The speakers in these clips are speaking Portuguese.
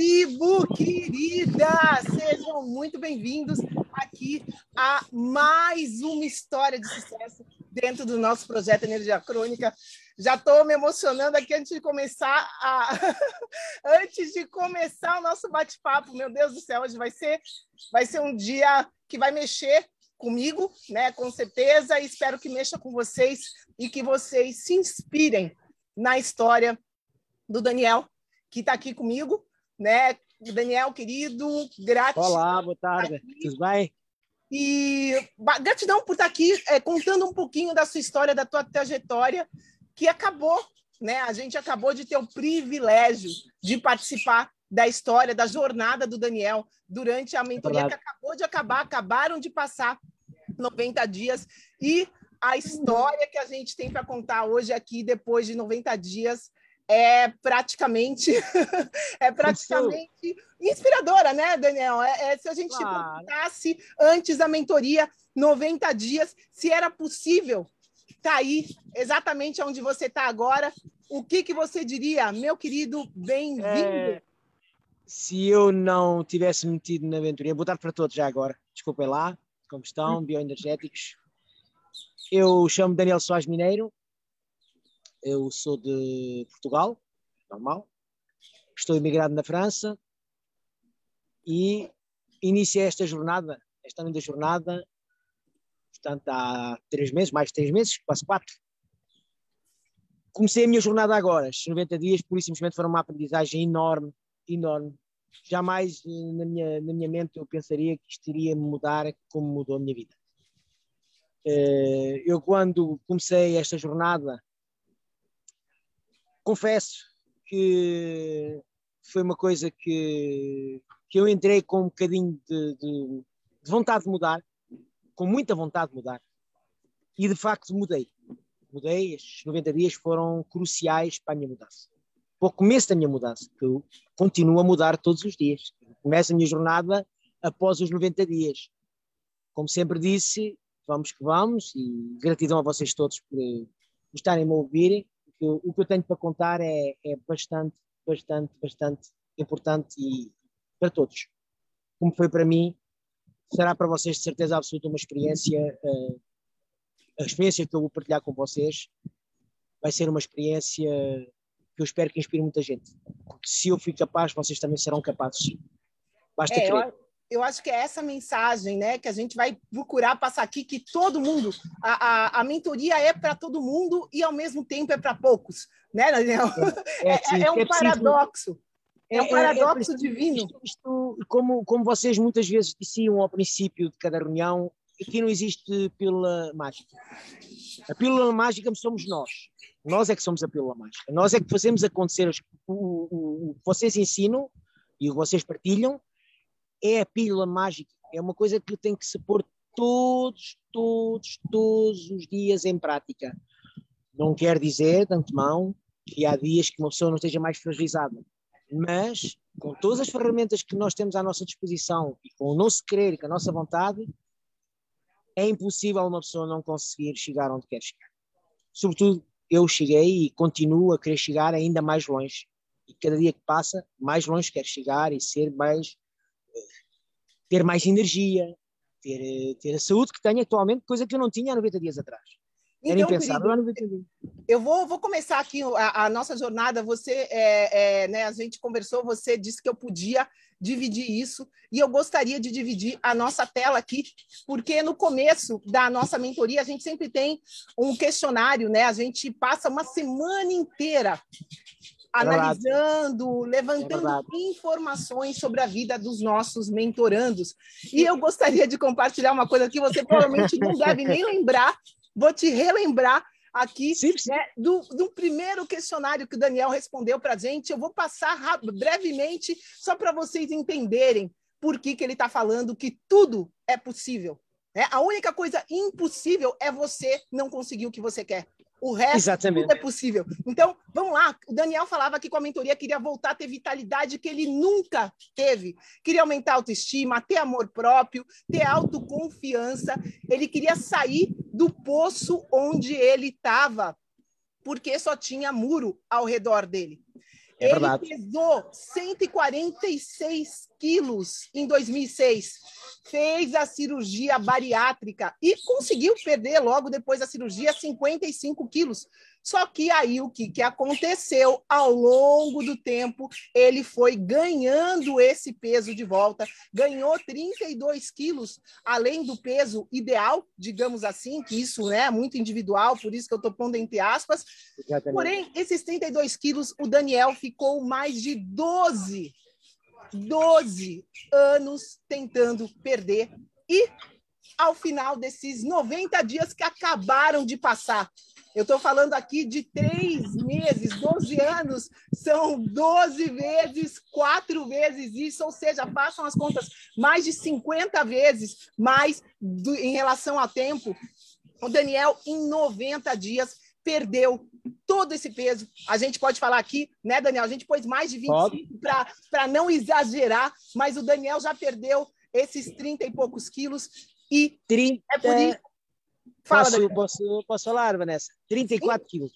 Tribo querida! Sejam muito bem-vindos aqui a mais uma história de sucesso dentro do nosso projeto Energia Crônica. Já estou me emocionando aqui antes de começar a... antes de começar o nosso bate-papo. Meu Deus do céu, hoje vai ser vai ser um dia que vai mexer comigo, né? Com certeza, e espero que mexa com vocês e que vocês se inspirem na história do Daniel, que está aqui comigo, né? Daniel, querido, gratidão. Olá, boa tarde, tudo bem? E gratidão por estar aqui é, contando um pouquinho da sua história, da tua trajetória, que acabou, né? A gente acabou de ter o privilégio de participar da história, da jornada do Daniel durante a mentoria que acabou de acabar, acabaram de passar 90 dias e a história que a gente tem para contar hoje aqui depois de 90 dias é praticamente é praticamente inspiradora, né, Daniel? É, é se a gente claro. perguntasse antes da mentoria 90 dias se era possível estar tá aí exatamente onde você está agora, o que que você diria, meu querido, bem-vindo? É, se eu não tivesse metido na aventurinha, boa tarde para todos já agora, desculpem lá, como estão, hum. bioenergéticos. Eu chamo Daniel Soares Mineiro, eu sou de Portugal, normal. Estou imigrado na França e iniciei esta jornada, esta linda jornada, portanto, há três meses, mais de três meses, quase quatro. Comecei a minha jornada agora, estes 90 dias, por isso simplesmente foram uma aprendizagem enorme, enorme. Jamais na minha, na minha mente eu pensaria que isto iria mudar como mudou a minha vida. Eh, eu, quando comecei esta jornada, confesso que foi uma coisa que, que eu entrei com um bocadinho de, de, de vontade de mudar, com muita vontade de mudar, e de facto mudei. Mudei, estes 90 dias foram cruciais para a minha mudança. Para o começo da minha mudança, que eu continuo a mudar todos os dias. Começo a minha jornada após os 90 dias. Como sempre disse, vamos que vamos, e gratidão a vocês todos por, por estarem a ouvirem eu, o que eu tenho para contar é, é bastante, bastante, bastante importante e para todos. Como foi para mim, será para vocês de certeza absoluta uma experiência. Uh, a experiência que eu vou partilhar com vocês vai ser uma experiência que eu espero que inspire muita gente. Porque se eu fui capaz, vocês também serão capazes. Basta é, crer. Eu eu acho que é essa mensagem né, que a gente vai procurar passar aqui, que todo mundo, a, a, a mentoria é para todo mundo e ao mesmo tempo é para poucos, né, Daniel? É, é, é, é um paradoxo. É, um paradoxo divino. Isto, isto, como, como vocês muitas vezes diziam ao princípio de cada reunião, aqui não existe pílula mágica. A pílula mágica somos nós. Nós é que somos a pílula mágica. Nós é que fazemos acontecer o, o, o que vocês ensinam e o que vocês partilham é a pílula mágica, é uma coisa que tem que se pôr todos, todos, todos os dias em prática. Não quer dizer, de antemão, que há dias que uma pessoa não esteja mais fragilizada, mas com todas as ferramentas que nós temos à nossa disposição e com o nosso querer e com a nossa vontade, é impossível uma pessoa não conseguir chegar onde quer chegar. Sobretudo eu cheguei e continuo a querer chegar ainda mais longe. E cada dia que passa, mais longe quero chegar e ser mais. Ter mais energia, ter, ter a saúde que tenho atualmente, coisa que eu não tinha há 90 dias atrás. Era Então, impensável há querido, 90 dias. Eu vou, vou começar aqui a, a nossa jornada. Você, é, é, né, a gente conversou, você disse que eu podia dividir isso, e eu gostaria de dividir a nossa tela aqui, porque no começo da nossa mentoria a gente sempre tem um questionário, né? A gente passa uma semana inteira. Analisando, É levantando verdade. informações sobre a vida dos nossos mentorandos. E eu gostaria de compartilhar uma coisa que você provavelmente não deve nem lembrar, vou te relembrar aqui Sim, sim. né, do, do primeiro questionário que o Daniel respondeu para a gente. Eu vou passar brevemente, só para vocês entenderem por que, que ele está falando que tudo é possível. né? A única coisa impossível é você não conseguir o que você quer. O resto Exatamente. tudo é possível. Então, vamos lá. O Daniel falava que com a mentoria queria voltar a ter vitalidade que ele nunca teve. Queria aumentar a autoestima, ter amor próprio, ter autoconfiança. Ele queria sair do poço onde ele estava, porque só tinha muro ao redor dele. É ele verdade. pesou 146 quilos em 2006, fez a cirurgia bariátrica e conseguiu perder logo depois da cirurgia 55 quilos. Só que aí o que, que aconteceu ao longo do tempo, ele foi ganhando esse peso de volta, ganhou 32 quilos, além do peso ideal, digamos assim, que isso né, é muito individual, por isso que eu estou pondo entre aspas, Exatamente. Porém, esses 32 quilos, o Daniel ficou mais de 12, 12 anos tentando perder. E ao final desses 90 dias que acabaram de passar, eu estou falando aqui de três meses, 12 anos, são 12 vezes, quatro vezes isso, ou seja, façam as contas, mais de 50 vezes mais do- em relação ao tempo. O Daniel, em 90 dias, perdeu todo esse peso. A gente pode falar aqui, né, Daniel? A gente pôs mais de 25 para não exagerar, mas o Daniel já perdeu esses 30 e poucos quilos. E 30, é por isso. Fala, posso, Daniel. posso, posso falar, Vanessa? 34 quilos.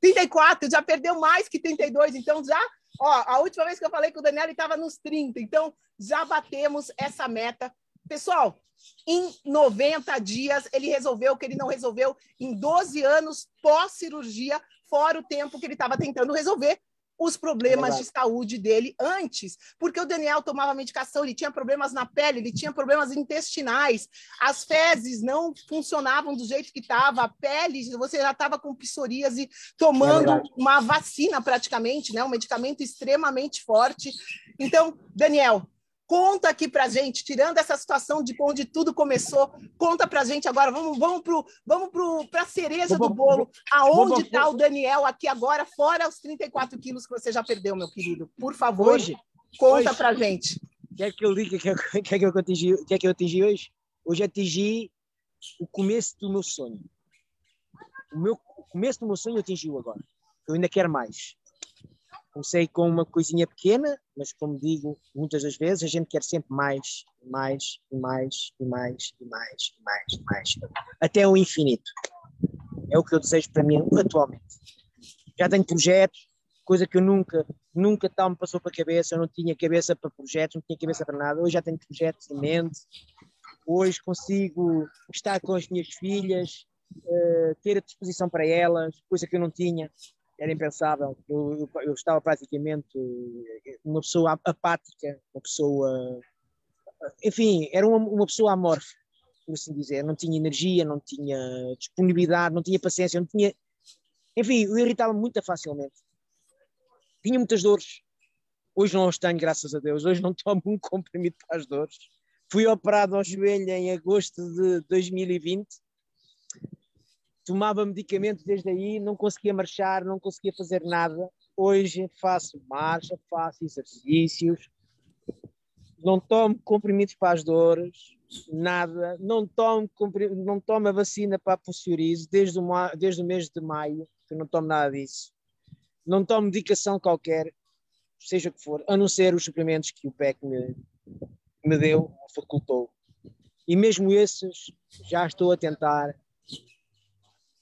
34, já perdeu mais que 32, então já, ó, a última vez que eu falei com o Daniel, ele estava nos 30, então já batemos essa meta. Pessoal, em 90 dias, ele resolveu o que ele não resolveu em 12 anos pós-cirurgia, fora o tempo que ele estava tentando resolver os problemas de saúde dele antes, porque o Daniel tomava medicação, ele tinha problemas na pele, ele tinha problemas intestinais, as fezes não funcionavam do jeito que estava, a pele, você já estava com psoríase, tomando É uma vacina praticamente, né, um medicamento extremamente forte. Então, Daniel, conta aqui pra gente, tirando essa situação de onde tudo começou, conta pra gente agora, vamos, vamos pro, vamos pro, pra cereja Vou- do bolo, aonde está o Daniel aqui agora, fora os 34 quilos que você já perdeu, meu querido? Por favor, Hoje, conta hoje- pra gente. quer que eu diga que é que, é que eu atingi, que é que eu atingi hoje? Hoje atingi o começo do meu sonho. O, meu, o começo do meu sonho atingiu agora. Eu ainda quero mais. Comecei com uma coisinha pequena, mas como digo muitas das vezes, a gente quer sempre mais, mais, e mais, e mais, e mais, e mais, e mais, até o infinito. É o que eu desejo para mim atualmente. Já tenho projetos, coisa que eu nunca, nunca tal me passou para a cabeça, eu não tinha cabeça para projetos, não tinha cabeça para nada, hoje já tenho projetos em mente, hoje consigo estar com as minhas filhas, eh, ter a disposição para elas, coisa que eu não tinha, era impensável, eu, eu, estava praticamente uma pessoa apática, uma pessoa, enfim, era uma, uma pessoa amorfa, por assim dizer, não tinha energia, não tinha disponibilidade, não tinha paciência, não tinha, enfim, eu irritava muito facilmente tinha muitas dores. Hoje não as tenho, graças a Deus. Hoje não tomo um comprimido para as dores. Fui operado ao joelho em agosto de 2020. Tomava medicamento desde aí, não conseguia marchar, não conseguia fazer nada. Hoje faço marcha, faço exercícios, não tomo comprimidos para as dores, nada. Não tomo, não tomo a vacina para a psoríase desde o, desde o mês de maio, que não tomo nada disso não tomo medicação qualquer, seja o que for, a não ser os suplementos que o PEC me, me deu, facultou. E mesmo esses já estou a tentar,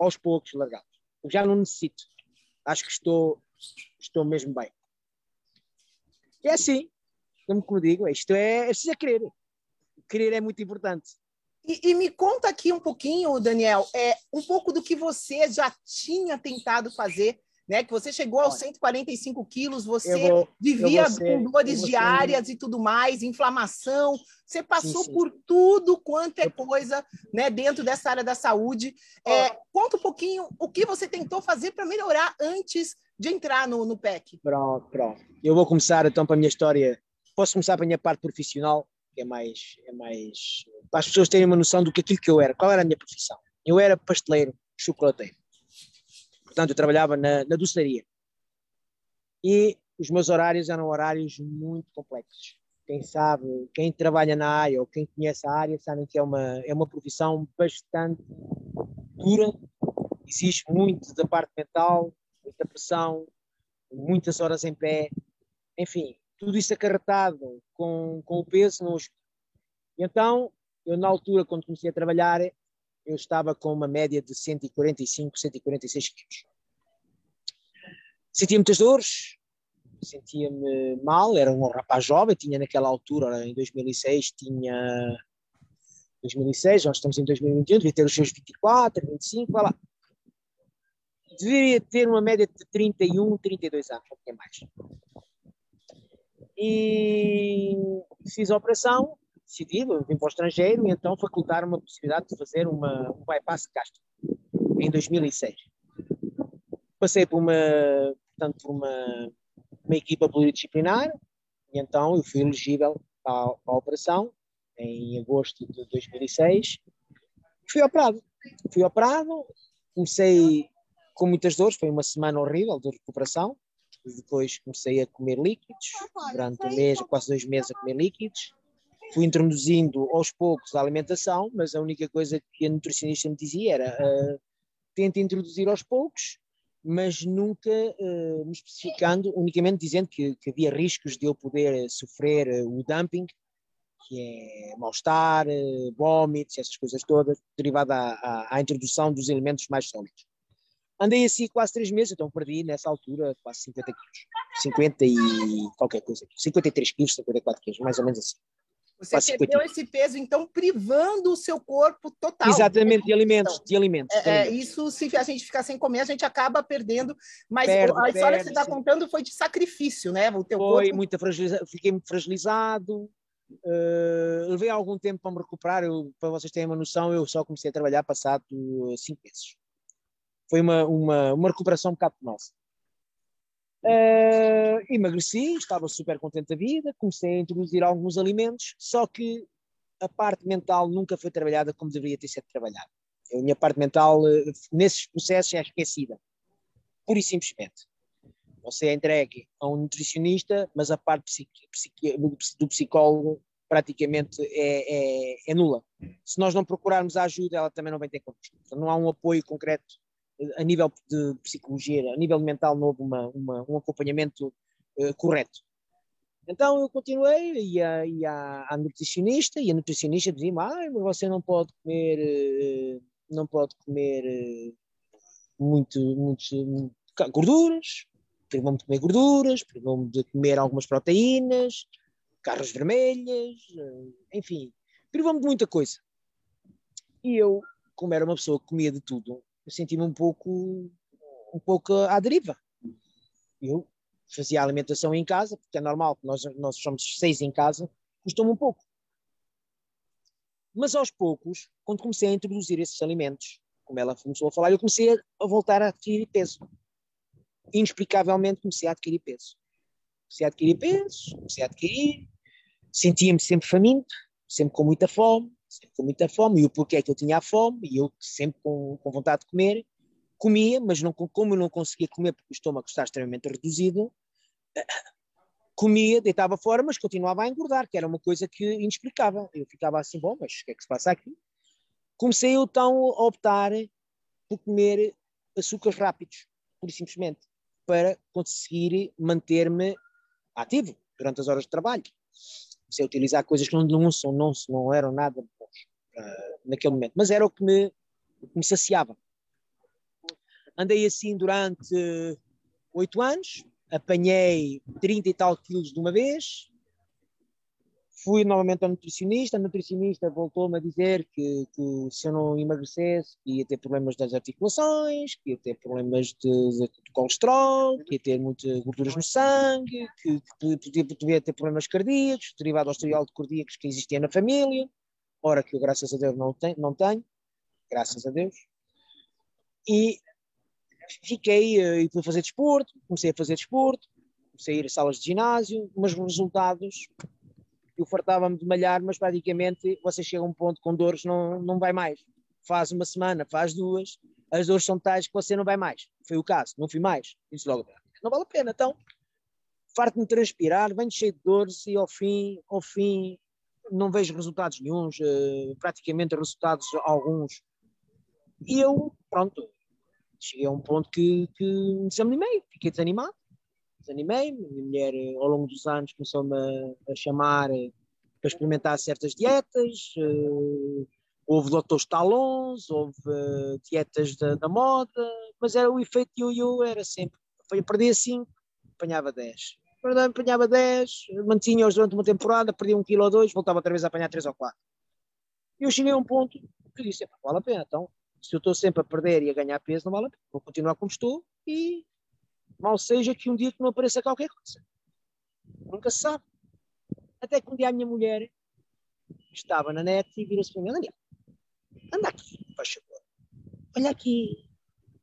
aos poucos, largar. já não necessito. Acho que estou, estou mesmo bem. É assim, como digo, isto é, é preciso querer. Querer é muito importante. E, e, me conta aqui um pouquinho, Daniel, é um pouco do que você já tinha tentado fazer, né? Que você chegou aos 145 quilos, você vou, vivia ser, com dores diárias e tudo mais, inflamação. Você passou sim, sim. por tudo quanto é coisa, né? Dentro dessa área da saúde. É, conta um pouquinho o que você tentou fazer para melhorar antes de entrar no, no PEC. Pronto, pronto. Eu vou começar então para a minha história. Posso começar para a minha parte profissional que é mais, é mais para as pessoas terem uma noção do que aquilo que eu era, qual era a minha profissão. Eu era pasteleiro, chocolateiro. Portanto, eu trabalhava na, na doçaria. E os meus horários eram horários muito complexos. Quem sabe, quem trabalha na área ou quem conhece a área, sabem que é uma, é uma profissão bastante dura. Existe muito da parte mental, muita pressão, muitas horas em pé. Enfim, tudo isso acarretado com, com o peso no Então, eu na altura, quando comecei a trabalhar, eu estava com uma média de 145, 146 quilos. Sentia muitas dores, sentia-me mal, era um rapaz jovem, tinha naquela altura, em 2006, tinha 2006, nós estamos em 2021, devia ter os seus 24, 25, vai lá. Deveria ter uma média de 31, 32 anos, não mais e fiz a operação, decidi, vim para o estrangeiro e então facultaram uma possibilidade de fazer uma, um bypass gástrico em 2006. Passei por uma, portanto, por uma, uma equipa pluridisciplinar e então eu fui elegível para, para a operação em agosto de 2006. Fui operado. Fui operado, comecei com muitas dores, foi uma semana horrível de recuperação, depois comecei a comer líquidos, durante um mês, quase dois meses a comer líquidos. Fui introduzindo aos poucos a alimentação, mas a única coisa que a nutricionista me dizia era uh, introduzir aos poucos, mas nunca uh, me especificando, unicamente dizendo que, que, havia riscos de eu poder sofrer uh, o dumping, que é mal-estar, vômitos, essas coisas todas, derivada à, à introdução dos elementos mais sólidos. Andei assim quase três meses, então perdi nessa altura quase 50 quilos. 50 e qualquer coisa. 53 quilos, 54 quilos, mais ou menos assim. Você perdeu 50. esse peso, então, privando o seu corpo total. Exatamente, de alimentos. De alimentos, é, de é, isso, se a gente ficar sem comer, a gente acaba perdendo. Mas perde, a história perde, que você está contando foi de sacrifício, né? O teu foi, corpo... muito fragilizado, fiquei muito fragilizado. Uh, levei algum tempo para me recuperar. Eu, para vocês terem uma noção, eu só comecei a trabalhar passado cinco meses foi uma, uma, uma recuperação um bocado nossa. Uh, emagreci, estava super contente da vida, comecei a introduzir alguns alimentos, só que a parte mental nunca foi trabalhada como deveria ter sido trabalhada. A minha parte mental, uh, nesses processos, é esquecida. Pura e simplesmente. Você é entregue a um nutricionista, mas a parte do psicólogo praticamente é, é, é, nula. Se nós não procurarmos a ajuda, ela também não vem ter connosco. Não há um apoio concreto a nível de psicologia, a nível mental, não houve uma, uma, um acompanhamento uh, correto. Então eu continuei, ia, ia à nutricionista, e a nutricionista dizia-me, ah, mas você não pode comer, uh, não pode comer uh, muito, muito gorduras, privou-me de comer gorduras, privou-me de comer algumas proteínas, carnes vermelhas, enfim, privou-me de muita coisa. E eu, como era uma pessoa que comia de tudo, eu senti-me um pouco, um pouco à deriva. Eu fazia a alimentação em casa, porque é normal, nós, nós somos seis em casa, custou-me um pouco. Mas aos poucos, quando comecei a introduzir esses alimentos, como ela começou a falar, eu comecei a voltar a adquirir peso. Inexplicavelmente comecei a adquirir peso. Comecei a adquirir peso, comecei a adquirir, sentia-me sempre faminto, sempre com muita fome, sempre com muita fome, e o porquê é que eu tinha fome, e eu sempre com, com vontade de comer, comia, mas não, como eu não conseguia comer porque o estômago está extremamente reduzido, comia, deitava fora, mas continuava a engordar, que era uma coisa que inexplicável. Eu ficava assim, bom, mas o que é que se passa aqui? Comecei então a optar por comer açúcares rápidos, pura e simplesmente, para conseguir manter-me ativo durante as horas de trabalho. Comecei a utilizar coisas que não, não, não, não eram nada naquele momento, mas era o que me, o que me saciava. andei assim durante oito anos, apanhei 30 e tal quilos de uma vez, fui novamente ao nutricionista, a nutricionista voltou-me a dizer que, que, se eu não emagrecesse ia ter problemas das articulações, que ia ter problemas de, de, de colesterol, que ia ter muitas gorduras no sangue, que, que podia, podia, ter problemas cardíacos, derivado ao historial de cardíacos que existia na família, ora que eu graças a Deus não tenho, não tenho graças a Deus, e fiquei eh, e fui fazer desporto, comecei a fazer desporto, comecei a ir a salas de ginásio, mas os resultados eu fartava-me de malhar, mas praticamente você chega a um ponto com dores, não, não vai mais. Faz uma semana, faz duas, as dores são tais que você não vai mais. Foi o caso, não fui mais. Disse logo, não vale a pena, então. Farto-me transpirar, venho cheio de dores e ao fim, ao fim, não vejo resultados nenhums, uh, praticamente resultados alguns. E eu, pronto, cheguei a um ponto que, que me desanimei, fiquei desanimado desanimei. Minha mulher, eh, ao longo dos anos, começou-me a, a, chamar eh, para experimentar certas dietas. Houve doutores talons, houve dietas da, da, moda, mas era o efeito yo-yo, era sempre. Perdia 5, apanhava 10. Apanhava 10, mantinha-os durante uma temporada, perdia um quilo ou dois, voltava outra vez a apanhar 3 ou 4. E eu cheguei a um ponto que disse: vale a pena, então, se eu estou sempre a perder e a ganhar peso, não vale a pena. Vou continuar como estou e Mal seja que um dia que não apareça qualquer coisa. Nunca se sabe. Até que um dia a minha mulher estava na net e virou-se para mim: Daniel, anda aqui, faz favor. Olha aqui,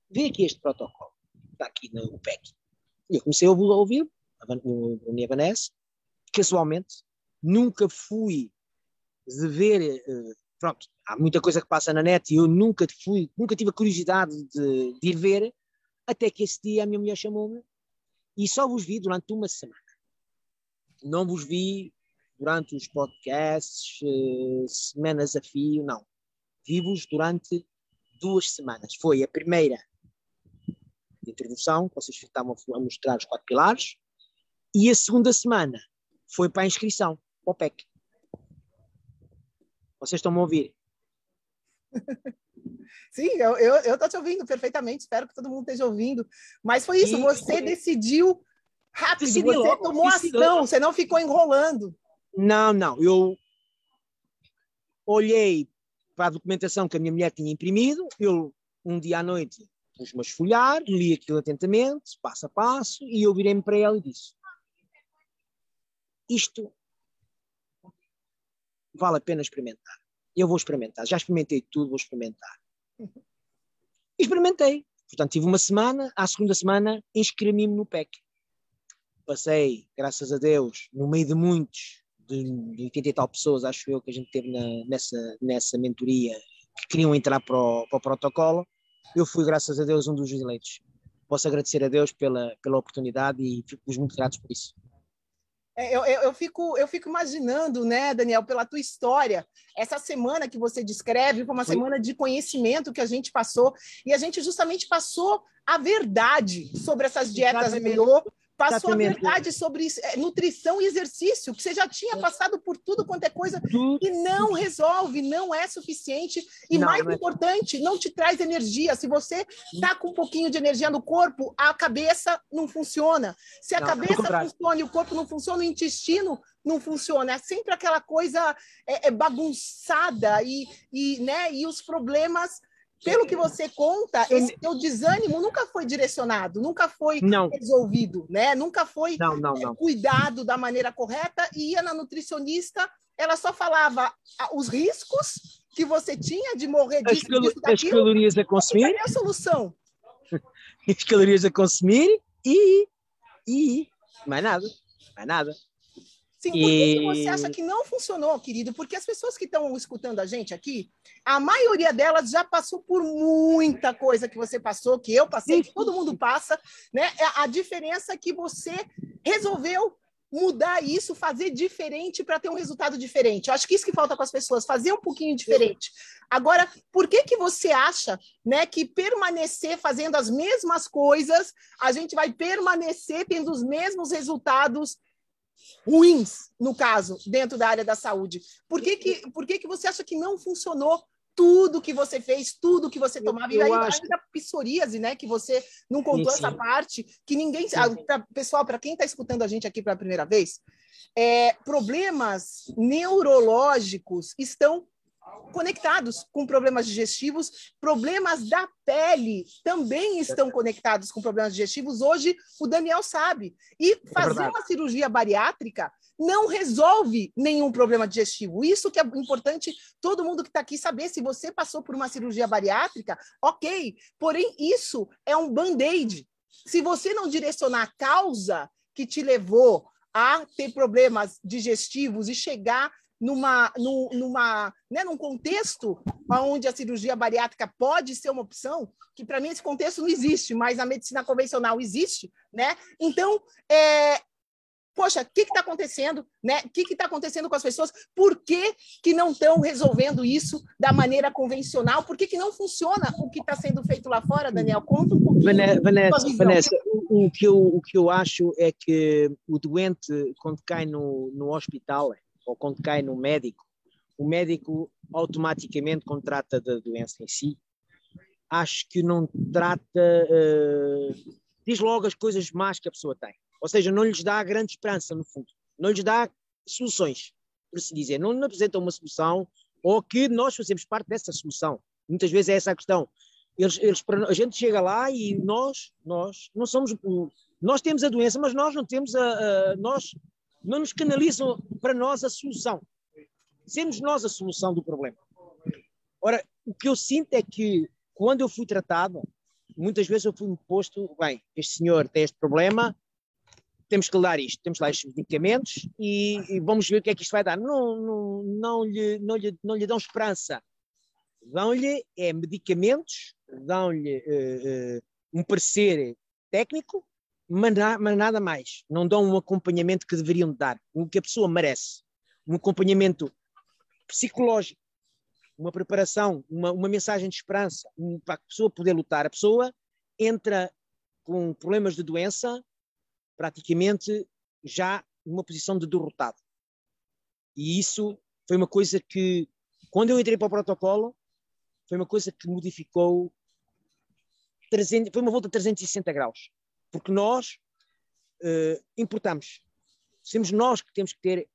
vê aqui este protocolo. Está aqui no PEC. E eu comecei a ouvir, o Vanessa. Casualmente, nunca fui de ver. Eh, pronto, há muita coisa que passa na net e eu nunca fui, nunca tive a curiosidade de, de ir ver até que esse dia a minha mulher chamou-me e só vos vi durante uma semana. Não vos vi durante os podcasts, uh, semanas a fio, não. Vi-vos durante duas semanas. Foi a primeira introdução, vocês estavam a mostrar os quatro pilares, e a segunda semana foi para a inscrição, para o PEC. Vocês estão-me a ouvir? Sim, eu estou te ouvindo perfeitamente, espero que todo mundo esteja ouvindo. Mas foi isso, você decidiu rápido, Decidi você logo, tomou ação, você não ficou enrolando. Não, não, eu olhei para a documentação que a minha mulher tinha imprimido, eu um dia à noite pus-me a esfolhar, li aquilo atentamente, passo a passo, e eu virei-me para ela e disse: Isto vale a pena experimentar. Eu vou experimentar. Já experimentei tudo, vou experimentar. Experimentei. Portanto, tive uma semana, à segunda semana inscrevi-me no PEC. Passei, graças a Deus, no meio de muitos, de 80 e tal pessoas, acho eu, que a gente teve na, nessa, nessa mentoria, que queriam entrar para o, para o protocolo. Eu fui, graças a Deus, um dos eleitos. Posso agradecer a Deus pela, pela oportunidade e fico muito gratos por isso. É, eu, eu, eu, fico, eu fico imaginando, né, Daniel, pela tua história, essa semana que você descreve foi uma semana de conhecimento que a gente passou, e a gente justamente passou a verdade sobre essas dietas melhor, passou a verdade sobre é, nutrição e exercício, que você já tinha passado por tudo quanto é coisa e não resolve, não é suficiente. E não, mais não é... importante, não te traz energia. Se você está com um pouquinho de energia no corpo, a cabeça não funciona. Se a não, cabeça funciona e o corpo não funciona, o intestino não funciona. É sempre aquela coisa é, é bagunçada e, e, né, e os problemas pelo que você conta, esse teu desânimo nunca foi direcionado, nunca foi não. resolvido, né? Nunca foi não, não, é, cuidado da maneira correta. E ia na nutricionista, ela só falava os riscos que você tinha de morrer disso, as, disso, as calorias a consumir. E a solução? as calorias a consumir e, e mais nada, mais nada. Sim, por que você acha que não funcionou, querido? Porque as pessoas que estão escutando a gente aqui, a maioria delas já passou por muita coisa que você passou, que eu passei, que todo mundo passa, né? É a diferença é que você resolveu mudar isso, fazer diferente para ter um resultado diferente. Eu acho que isso que falta com as pessoas, fazer um pouquinho diferente. Agora, por que que você acha, né, que permanecer fazendo as mesmas coisas, a gente vai permanecer tendo os mesmos resultados ruins, no caso, dentro da área da saúde? Por que, que, por que, que você acha que não funcionou tudo que você fez, tudo que você tomava. Eu e aí, acho- ainda psoríase, né? Que você não contou Sim, essa sim. parte, que ninguém. Ah, pra- pessoal, para quem está escutando a gente aqui pela primeira vez, é, problemas neurológicos estão conectados com problemas digestivos, problemas da pele também estão conectados com problemas digestivos. Hoje o Daniel sabe. E fazer verdade. uma cirurgia bariátrica não resolve nenhum problema digestivo. Isso que é importante todo mundo que está aqui saber. Se você passou por uma cirurgia bariátrica, ok. Porém, isso é um band-aid. Se você não direcionar a causa que te levou a ter problemas digestivos e chegar numa, num, numa, né, num contexto onde a cirurgia bariátrica pode ser uma opção, que para mim esse contexto não existe, mas a medicina convencional existe, né? Então, é, poxa, o que está acontecendo? Né? O que está acontecendo com as pessoas? Por que, que não estão resolvendo isso da maneira convencional? Por que, que não funciona o que está sendo feito lá fora, Daniel? Conta um pouquinho. Vane- Vanessa. Vanessa, o, o que eu, o que eu acho é que o doente, quando cai no, no hospital ou quando cai no médico, o médico automaticamente, quando trata da doença em si, acho que não trata, eh, diz logo as coisas más que a pessoa tem. Ou seja, não lhes dá grande esperança, no fundo. Não lhes dá soluções, por assim dizer. Não lhe apresenta uma solução ou que nós fazemos parte dessa solução. Muitas vezes é essa a questão. Eles, eles, a gente chega lá e nós, nós não somos, nós temos a doença, mas nós não temos a, a- nós não nos canalizam para nós a solução. Sermos nós a solução do problema. Ora, o que eu sinto é que quando eu fui tratado, muitas vezes eu fui posto, bem, este senhor tem este problema, temos que lhe dar isto, temos dar estes medicamentos e, e vamos ver o que é que isto vai dar. Não, não, não, lhe, não, lhe, não lhe dão esperança. Dão-lhe é, medicamentos, dão-lhe eh, eh, um parecer técnico, mas, mas nada mais. Não dão um acompanhamento que deveriam dar, o que a pessoa merece. Um acompanhamento psicológico, uma preparação, uma, uma mensagem de esperança, um- para a pessoa poder lutar. A pessoa entra com problemas de doença praticamente já numa posição de derrotado. E isso foi uma coisa que, quando eu entrei para o protocolo, foi uma coisa que modificou 300, foi uma volta de 360 graus. Porque nós eh, importamos. Somos nós que temos que ter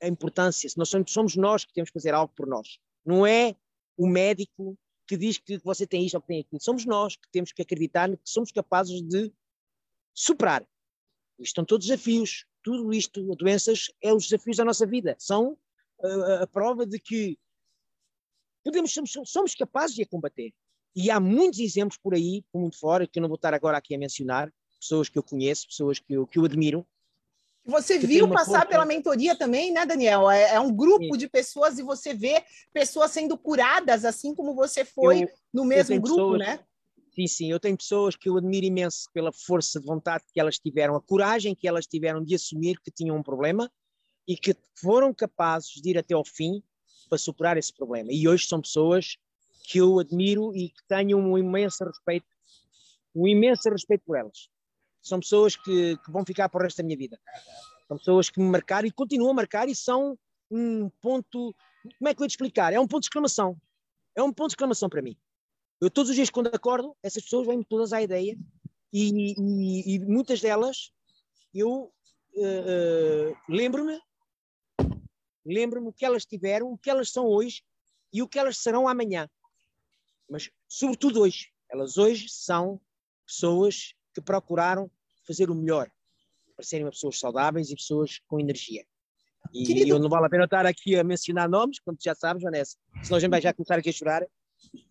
a importância, nós somos, nós que temos que fazer algo por nós. Não é o médico que diz que você tem isto ou que tem aquilo. Somos nós que temos que acreditar que somos capazes de superar. Isto estão todos desafios. Tudo isto, doenças, é os desafios da nossa vida. São uh, a prova de que podemos, somos, somos capazes de a combater. E há muitos exemplos por aí, por muito fora, que eu não vou estar agora aqui a mencionar, pessoas que eu conheço, pessoas que eu, que eu admiro. Você viu passar pela mentoria também, né, Daniel? É, é um grupo Sim. de pessoas e você vê pessoas sendo curadas, assim como você foi Eu- no mesmo grupo, pessoas- né? Sim, sim, eu tenho pessoas que eu admiro imenso pela força de vontade que elas tiveram, a coragem que elas tiveram de assumir que tinham um problema e que foram capazes de ir até ao fim para superar esse problema. E hoje são pessoas que eu admiro e que tenho um imenso respeito, um imenso respeito por elas. São pessoas que, que vão ficar para o resto da minha vida. São pessoas que me marcaram e continuam a marcar e são um ponto, como é que eu ia te explicar? É um ponto de exclamação. É um ponto de exclamação para mim. Eu todos os dias quando acordo, essas pessoas vêm-me todas à ideia e, e- e muitas delas eu eh, eh, lembro-me lembro-me o que elas tiveram, o que elas são hoje e o que elas serão amanhã. Mas sobretudo hoje. Elas hoje são pessoas que procuraram fazer o melhor para serem pessoas saudáveis e pessoas com energia. E Querido- eu não vale a pena estar aqui a mencionar nomes, como tu já sabes, Vanessa, senão a gente vai já começar aqui a chorar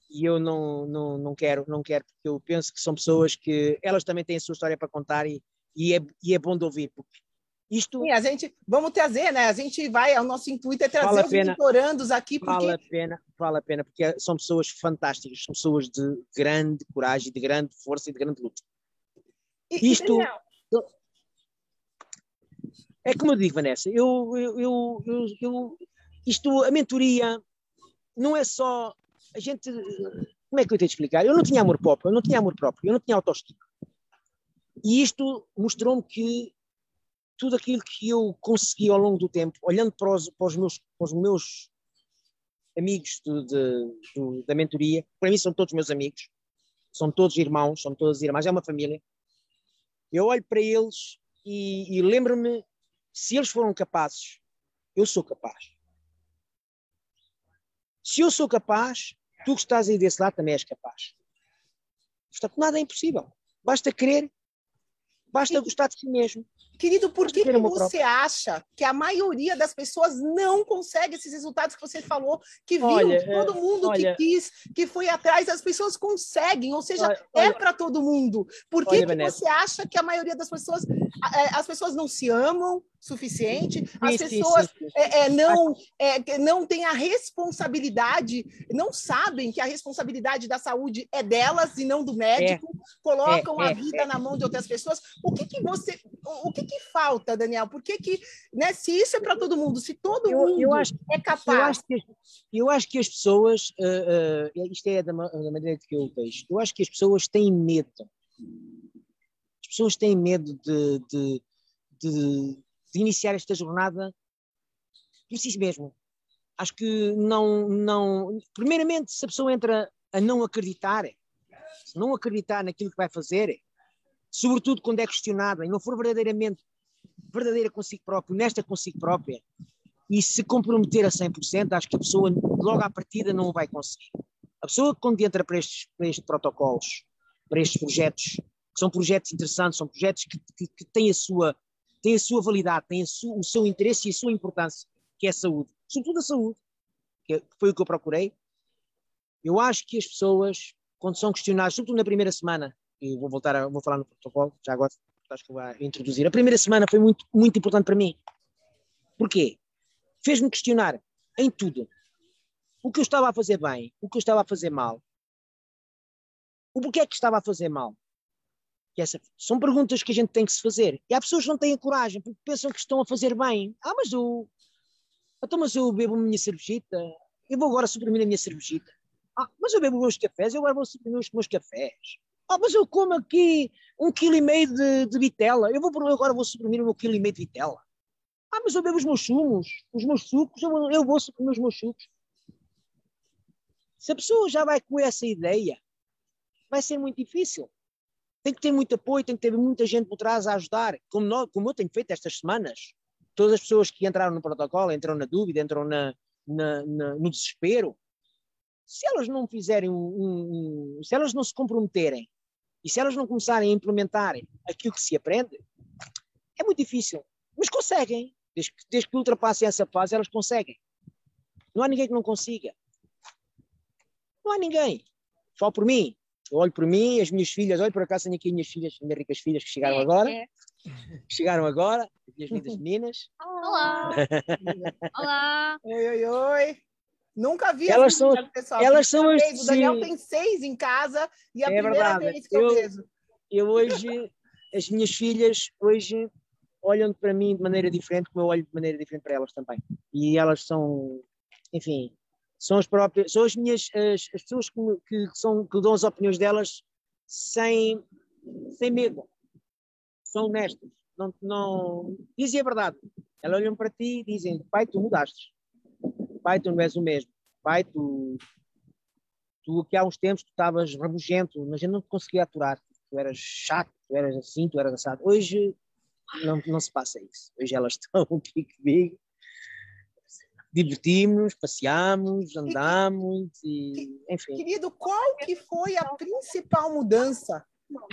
e eu não, não, não quero, não quero, porque eu penso que são pessoas que elas também têm a sua história para contar e, e, é, e é bom de ouvir, porque isto Sim, a gente vamos trazer, né? A gente vai, é o nosso intuito é trazer Vale os pena. aqui, porque vale a pena, vale a pena, porque são pessoas fantásticas, são pessoas de grande coragem, de grande força e de grande luta. E- isto- Daniel, É como eu digo, Vanessa, eu, eu, eu, eu, eu- isto, a mentoria não é só a gente. Como é que eu tenho de explicar? Eu não tinha amor próprio, eu não tinha amor próprio, eu não tinha autoestima. E isto mostrou-me que tudo aquilo que eu consegui ao longo do tempo, olhando para os, para os meus, para os meus amigos do, de, do, da mentoria, para mim são todos meus amigos, são todos irmãos, são todas irmãs, é uma família. Eu olho para eles e, e lembro-me, se eles foram capazes, eu sou capaz. Se eu sou capaz, tu que estás aí desse lado também és capaz. Portanto, nada é impossível. Basta querer, basta gostar de si mesmo. Querido, por que, que você acha que a maioria das pessoas não consegue esses resultados que você falou, que viu olha, todo mundo olha, que quis, que foi atrás, as pessoas conseguem, ou seja, olha, é para todo mundo. Por que, que você acha que a maioria das pessoas, as pessoas não se amam, suficiente, as pessoas sim, sim, é, é, não, é, não têm a responsabilidade, não sabem que a responsabilidade da saúde é delas e não do médico, é, colocam é, a é, vida na mão de outras pessoas. O que, que você. O que, que falta, Daniel? Por que, que né, se isso é para todo mundo, se todo eu, mundo eu acho, é capaz. Eu acho, que, eu acho que as pessoas, uh, uh, isto é da, da maneira que eu vejo, eu acho que as pessoas têm medo. As pessoas têm medo de, de, de de iniciar esta jornada por si mesmo. Acho que não, não. Primeiramente, se a pessoa entra a não acreditar, se não acreditar naquilo que vai fazer, sobretudo quando é questionada e não for verdadeiramente verdadeira consigo próprio, nesta consigo própria, e se comprometer a 100%, acho que a pessoa logo à partida não o vai conseguir. A pessoa quando entra para estes, para estes protocolos, para estes projetos, que são projetos interessantes, são projetos que, que, que têm a sua tem a sua validade, tem o seu interesse e a sua importância, que é a saúde. Sobretudo a saúde, que foi o que eu procurei. Eu acho que as pessoas, quando são questionadas, sobretudo na primeira semana, e vou voltar a vou falar no protocolo, já agora acho que vou introduzir. A primeira semana foi muito, muito importante para mim. Porquê? Fez-me questionar em tudo. O que eu estava a fazer bem, o que eu estava a fazer mal. O porquê é que estava a fazer mal. Essa, são perguntas que a gente tem que se fazer. E há pessoas que não têm a coragem, porque pensam que estão a fazer bem. Ah, mas eu. Então, mas eu bebo a minha cervejita. Eu vou agora suprimir a minha cervejita. Ah, mas eu bebo meus cafés, eu agora vou suprimir os meus cafés. Ah, mas eu como aqui um quilo e meio de, de vitela. Eu vou agora vou suprimir o meu quilo e meio de vitela. Ah, mas eu bebo os meus sumos, os meus sucos, eu, eu vou suprimir os meus sucos. Se a pessoa já vai com essa ideia, vai ser muito difícil tem que ter muito apoio, tem que ter muita gente por trás a ajudar, como, nós, como eu tenho feito estas semanas. Todas as pessoas que entraram no protocolo, entram na dúvida, entram na, na, na, no desespero. Se elas não fizerem um, um, um, se elas não se comprometerem e se elas não começarem a implementar aquilo que se aprende, é muito difícil. Mas conseguem. Desde que, desde que ultrapassem essa fase, elas conseguem. Não há ninguém que não consiga. Não há ninguém. Falo por mim. Eu olho por mim, as minhas filhas, olho por acaso tenho aqui as minhas filhas, minhas ricas filhas que chegaram é, agora. É. chegaram agora, as minhas lindas meninas. Olá! Olá! Oi, oi, oi! Nunca vi elas são, pessoal. Elas são as, O Daniel tem seis em casa e a é primeira verdade. vez que eu, eu vejo. Eu hoje, as minhas filhas, hoje olham para mim de maneira diferente, como eu olho de maneira diferente para elas também. E elas são, enfim, são as próprias, são as minhas, as, as pessoas que, que, são, que dão as opiniões delas sem, sem medo, são honestas, não, não, dizem a verdade. Elas olham para ti e dizem, pai, tu mudaste, não és o mesmo, pai, tu, tu que há uns tempos tu estavas rabugento, mas eu não te conseguia aturar, tu eras chato, tu eras assim, tu eras assado. Hoje não, não se passa isso. Hoje elas estão aqui comigo divertimos, passeamos, andamos e, enfim. Querido, qual que foi a principal mudança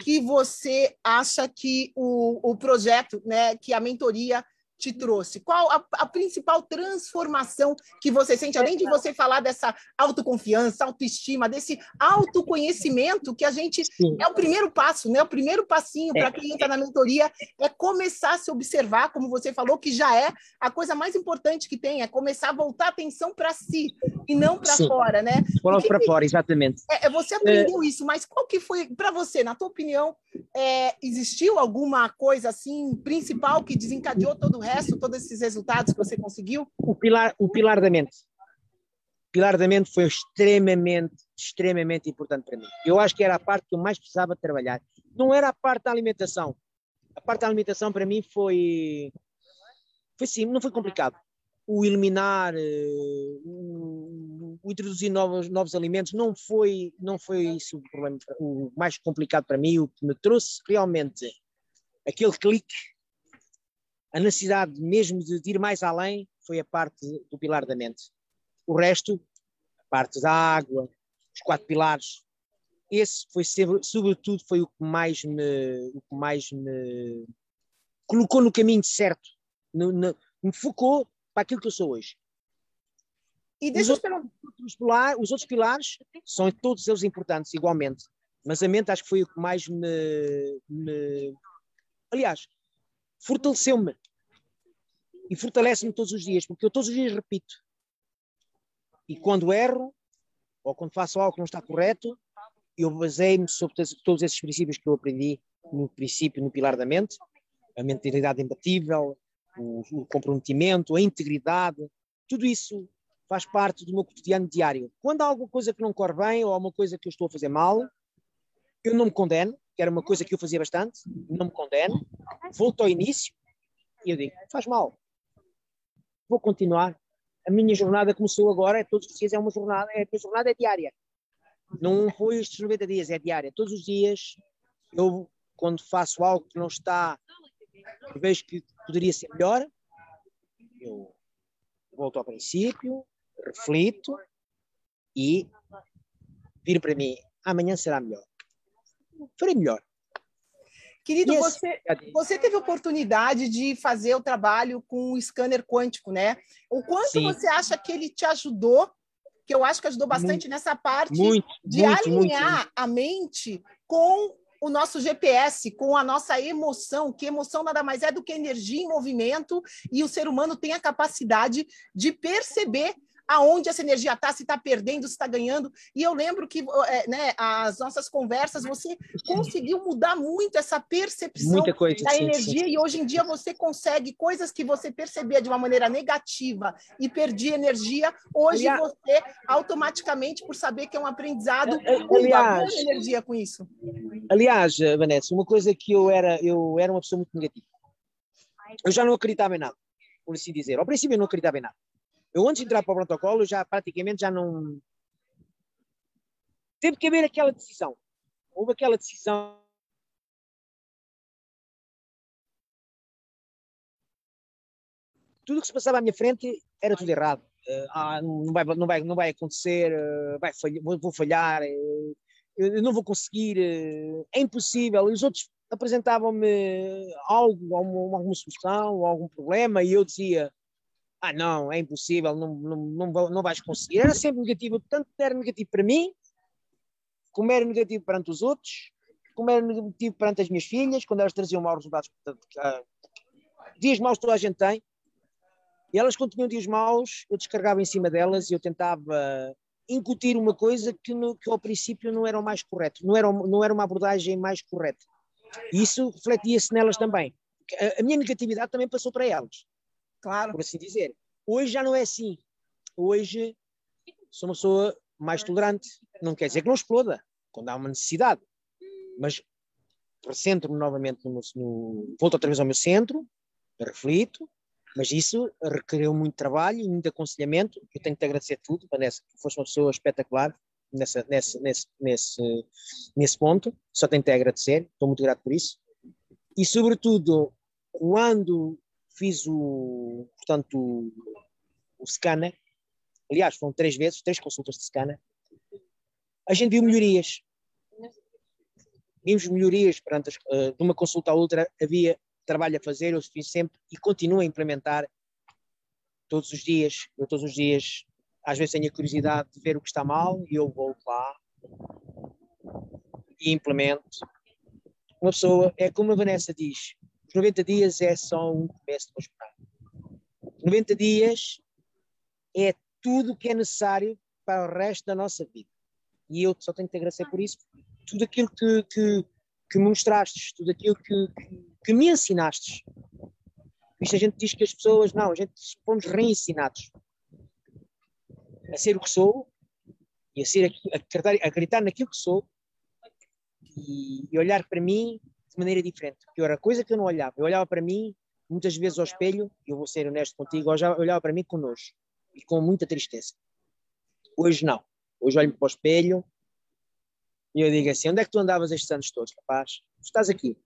que você acha que o, o projeto, né, que a mentoria te trouxe? Qual a, a, principal transformação que você sente, além de você falar dessa autoconfiança, autoestima, desse autoconhecimento que a gente Sim. é o primeiro passo, né? O primeiro passinho para quem entra na mentoria é começar a se observar, como você falou, que já é a coisa mais importante que tem, é começar a voltar a atenção para si e não para fora, né? para fora, exatamente. É, é você aprendeu é... isso, mas qual que foi para você, na tua opinião, é, existiu alguma coisa assim principal que desencadeou todo o resto, todos esses resultados que você conseguiu? O pilar, o pilar da mente. O pilar da mente foi extremamente, extremamente importante para mim. Eu acho que era a parte que eu mais precisava trabalhar. Não era a parte da alimentação. A parte da alimentação para mim foi, foi sim, não foi complicado. O eliminar uh, o introduzir novos, novos alimentos não foi, não foi isso o, problema, o mais complicado para mim. O que me trouxe realmente aquele clique, a necessidade mesmo de, de ir mais além, foi a parte do pilar da mente. O resto, a parte da água, os quatro pilares, esse foi sobretudo foi o que mais me, o que mais me colocou no caminho certo, no, no, me focou para aquilo que eu sou hoje. E os, outros, os, pilares, os outros pilares são todos eles importantes, igualmente. Mas a mente acho que foi o que mais me. me aliás, fortaleceu-me. E fortalece-me todos os dias, porque eu todos os dias repito. E quando erro, ou quando faço algo que não está correto, eu baseio-me sobre todos esses princípios que eu aprendi no princípio, no pilar da mente, a mentalidade imbatível, o, o comprometimento, a integridade, tudo isso faz parte do meu cotidiano diário. Quando há alguma coisa que não corre bem ou alguma coisa que eu estou a fazer mal, eu não me condeno, que era uma coisa que eu fazia bastante, não me condeno, volto ao início e eu digo, faz mal, vou continuar. A minha jornada começou agora, é todos os dias é uma jornada, é, a minha jornada é diária. Não foi estes 90 dias, é diária. Todos os dias, eu, quando faço algo que não está, vejo que poderia ser melhor, eu volto ao princípio, reflito e viro para mim, amanhã será melhor. Farei melhor. Querido, você, você teve oportunidade de fazer o trabalho com o scanner quântico, né? O quanto Sim. você acha que ele te ajudou que eu acho que ajudou bastante muito, nessa parte muito, de muito, alinhar a mente com o nosso GPS, com a nossa emoção, que emoção nada mais é do que energia em movimento, e o ser humano tem a capacidade de perceber aonde essa energia está, se está perdendo, se está ganhando. E eu lembro que é, né, as nossas conversas, você conseguiu mudar muito essa percepção coisa, da sim, energia, sim. e hoje em dia você consegue coisas que você percebia de uma maneira negativa e perdia energia, hoje aliás, você automaticamente, por saber que é um aprendizado, aliás, energia com isso. Aliás, Vanessa, uma coisa que eu era, eu era uma pessoa muito negativa. Eu já não acreditava em nada, por assim dizer. Ao princípio eu não acreditava em nada. Eu antes de entrar para o protocolo, já praticamente já não. Teve que haver aquela decisão. Houve aquela decisão. Tudo o que se passava à minha frente era tudo errado. Uh, ah, não, vai, não, vai, não vai acontecer, uh, vai falhar, vou, falhar, uh, eu não vou conseguir, é impossível. E os outros apresentavam-me algo, alguma, alguma solução, algum problema, e eu dizia: ah, não, é impossível, não, não, não, não vais conseguir. Era sempre negativo, tanto era negativo para mim, como era negativo perante os outros, como era negativo perante as minhas filhas, quando elas traziam maus resultados. Ah, dias maus toda a gente tem, e elas, quando tinham dias maus, eu descarregava em cima delas e eu tentava incutir uma coisa que, no, que ao princípio não era o mais correto, não era, não era uma abordagem mais correta. E isso refletia-se nelas também. A, a minha negatividade também passou para elas claro. por assim dizer. Hoje já não é assim. Hoje sou uma pessoa mais tolerante. Não quer dizer que não exploda, quando há uma necessidade. Mas recentro-me novamente no, no, volto outra vez ao meu centro, reflito, mas isso requeriu muito trabalho e muito aconselhamento. Eu tenho que te agradecer tudo, Vanessa, que foste uma pessoa espetacular nessa, nesse, nesse, nesse, nesse ponto. Só tenho que te agradecer, estou muito grato por isso. E, sobretudo, quando fiz o, portanto, o, o scanner, aliás, foram três vezes, três consultas de scanner, a gente viu melhorias. Vimos melhorias perante uh, de uma consulta à outra, havia trabalho a fazer, eu fiz sempre e continuo a implementar todos os dias. Eu todos os dias, às vezes tenho a curiosidade de ver o que está mal e eu vou lá e implemento. Uma pessoa, é como a Vanessa diz, 90 dias é só um começo de jornada. 90 dias é tudo o que é necessário para o resto da nossa vida. E eu só tenho que te agradecer por isso. Tudo aquilo que, que, que mostraste, tudo aquilo que, que, que me ensinaste. Isto a gente diz que as pessoas, não, a gente fomos reensinados a ser o que sou e a, ser, a acreditar, a naquilo que sou e olhar para mim de maneira diferente. Porque era coisa que eu não olhava. Eu olhava para mim, muitas vezes ao espelho, eu vou ser honesto contigo, eu olhava para mim com nojo e com muita tristeza. Hoje não. Hoje olho para o espelho e eu digo assim: onde é que tu andavas estes anos todos, rapaz? Tu estás aqui.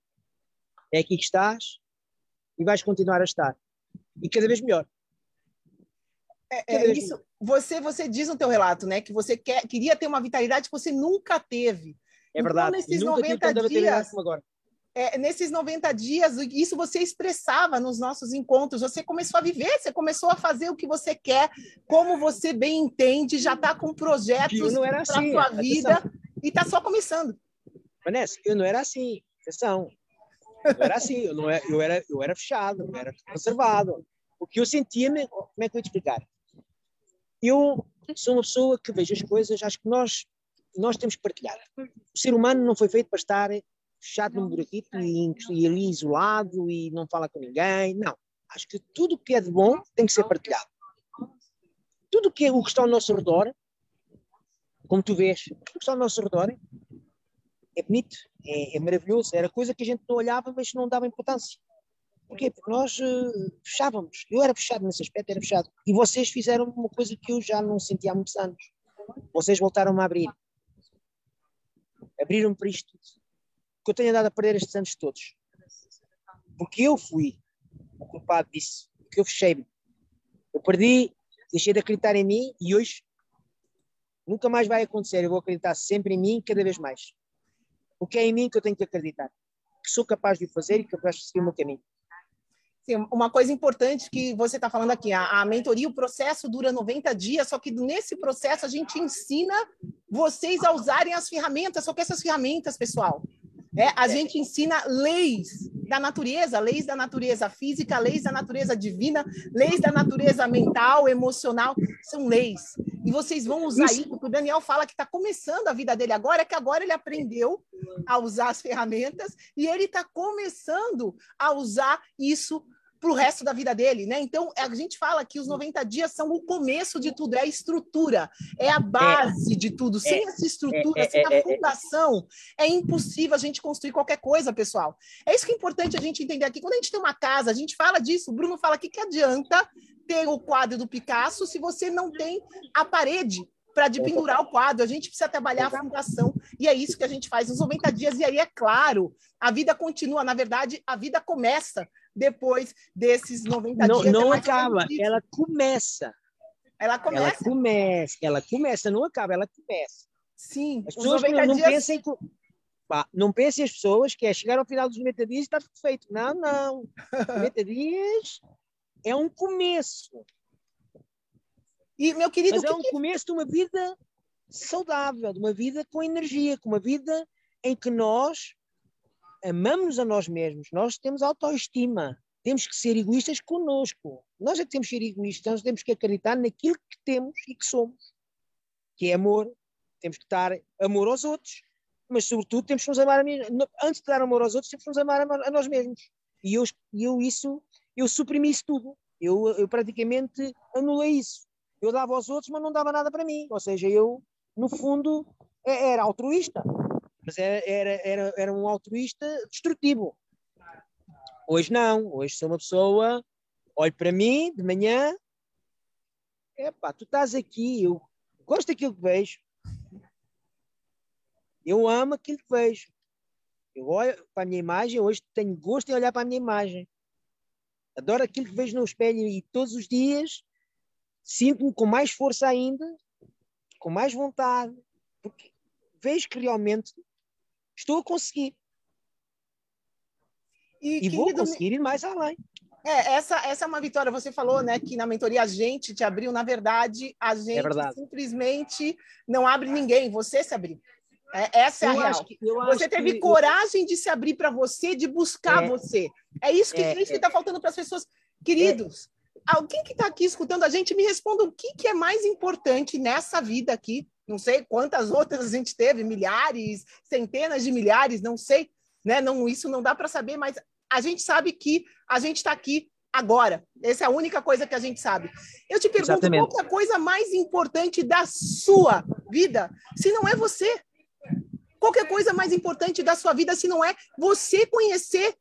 É aqui que estás e vais continuar a estar. E cada vez melhor. É, é isso. Você, você diz no teu relato, né, que você quer, queria ter uma vitalidade que você nunca teve. É verdade. Então, nesses nunca 90 dias, é, nesses 90 dias, isso você expressava nos nossos encontros. Você começou a viver, você começou a fazer o que você quer, como você bem entende, já está com projetos para a assim, sua vida atenção. e está só começando. Vanessa, eu não era assim. Atenção. Eu era assim, eu, não era, eu, era, eu era fechado, eu era conservado. O que eu sentia, como é que eu vou te explicar? Eu sou uma pessoa que vejo as coisas, acho que nós, nós temos que partilhar. O ser humano não foi feito para estar fechado num buraquito e, e ali isolado e não fala com ninguém. Não. Acho que tudo que é de bom tem que ser partilhado. Tudo que é o que está ao nosso redor, como tu vês, tudo que está ao nosso redor é bonito, é, é maravilhoso. Era coisa que a gente não olhava, mas não dava importância. Porquê? Porque nós uh, fechávamos. Eu era fechado nesse aspecto, era fechado. E vocês fizeram uma coisa que eu já não sentia há muitos anos. Vocês voltaram-me a abrir. Abriram-me para isto tudo. Que eu tenho andado a perder estes anos todos. Porque eu fui o culpado disso. Porque eu fechei-me. Eu perdi, deixei de acreditar em mim e hoje nunca mais vai acontecer. Eu vou acreditar sempre em mim, cada vez mais. O que é em mim que eu tenho que acreditar. Que sou capaz de fazer e capaz de seguir o meu caminho. Sim, uma coisa importante que você está falando aqui, a, a mentoria, o processo dura 90 dias, só que nesse processo a gente ensina vocês a usarem as ferramentas, só que essas ferramentas, pessoal, é, a gente ensina leis da natureza, leis da natureza física, leis da natureza divina, leis da natureza mental, emocional, são leis. E vocês vão usar isso, porque o Daniel fala que está começando a vida dele agora, que agora ele aprendeu a usar as ferramentas e ele está começando a usar isso para o resto da vida dele, né? Então, a gente fala que os 90 dias são o começo de tudo, é a estrutura, é a base é, de tudo. Sem é, essa estrutura, é, sem a fundação, é impossível a gente construir qualquer coisa, pessoal. É isso que é importante a gente entender aqui. Quando a gente tem uma casa, a gente fala disso, o Bruno fala aqui que adianta ter o quadro do Picasso se você não tem a parede para de pendurar o quadro. A gente precisa trabalhar a fundação. E é isso que a gente faz nos 90 dias. E aí, é claro, a vida continua. Na verdade, a vida começa depois desses 90 não, dias. Não é acaba, ela começa. Ela começa. Ela começa, ela começa, não acaba, ela começa. Sim, as pessoas não, não dias... pensem que. não pensem as pessoas que é chegar ao final dos 90 dias e está tudo feito. Não, não. 90 dias é um começo. E, meu querido, Mas é um que... começo de uma vida saudável, de uma vida com energia, com uma vida em que nós amamos a nós mesmos, nós temos autoestima, temos que ser egoístas conosco. Nós é que temos que ser egoístas, nós temos que acreditar naquilo que temos e que somos, que é amor. Temos que dar amor aos outros, mas sobretudo temos que nos amar a Antes de dar amor aos outros, temos que nos amar a nós mesmos. E eu, eu isso, eu suprimi isso tudo. Eu, eu praticamente anulei isso. Eu dava aos outros, mas não dava nada para mim. Ou seja, eu, no fundo, é, era altruísta mas era, era, era, um altruísta destrutivo. Hoje não, hoje sou uma pessoa, olho para mim de manhã, epá, tu estás aqui, eu gosto daquilo que vejo, eu amo aquilo que vejo. Eu olho para a minha imagem, hoje tenho gosto em olhar para a minha imagem. Adoro aquilo que vejo no espelho e todos os dias sinto-me com mais força ainda, com mais vontade, porque vejo que realmente Estou a conseguir. E, e vou conseguir ir mais além. É, essa, essa é uma vitória. Você falou, né, que na mentoria a gente te abriu. Na verdade, a é gente é simplesmente não abre ninguém. Você se abriu. É, essa é eu a real. Que, você teve que... coragem de se abrir para você, de buscar é, você. É isso que é, está faltando para as pessoas. Queridos, alguém que está aqui escutando a gente, me responda o que, que é mais importante nessa vida aqui não sei quantas outras a gente teve, milhares, centenas de milhares, não sei, né? Não, isso não dá para saber, mas a gente sabe que a gente está aqui agora. Essa é a única coisa que a gente sabe. Eu te pergunto, Exatamente. qual é a coisa mais importante da sua vida, se não é você? Qualquer é coisa mais importante da sua vida, se não é você conhecer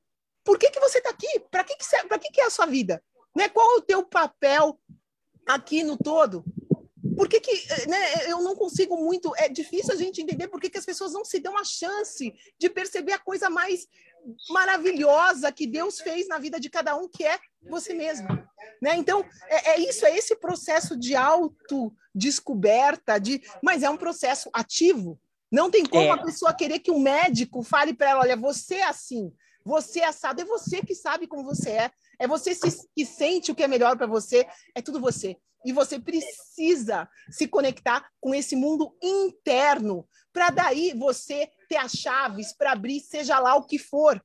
por que, que você está aqui? Para que, que, que, que é a sua vida? Né? Qual é o teu papel aqui no todo? Por que, que né, eu não consigo muito. É difícil a gente entender por que, que as pessoas não se dão a chance de perceber a coisa mais maravilhosa que Deus fez na vida de cada um, que é você mesmo. Né? Então, é, é isso, é esse processo de autodescoberta, de, mas é um processo ativo. Não tem como é. a pessoa querer que um médico fale para ela: olha, você é assim, você é assado, é você que sabe como você é, é você que sente o que é melhor para você, é tudo você. E você precisa se conectar com esse mundo interno, para daí você ter as chaves para abrir, seja lá o que for,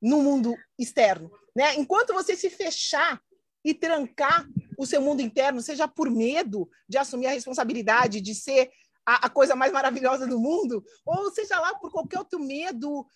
no mundo externo. Né? Enquanto você se fechar e trancar o seu mundo interno, seja por medo de assumir a responsabilidade de ser a, a coisa mais maravilhosa do mundo, ou seja lá por qualquer outro medo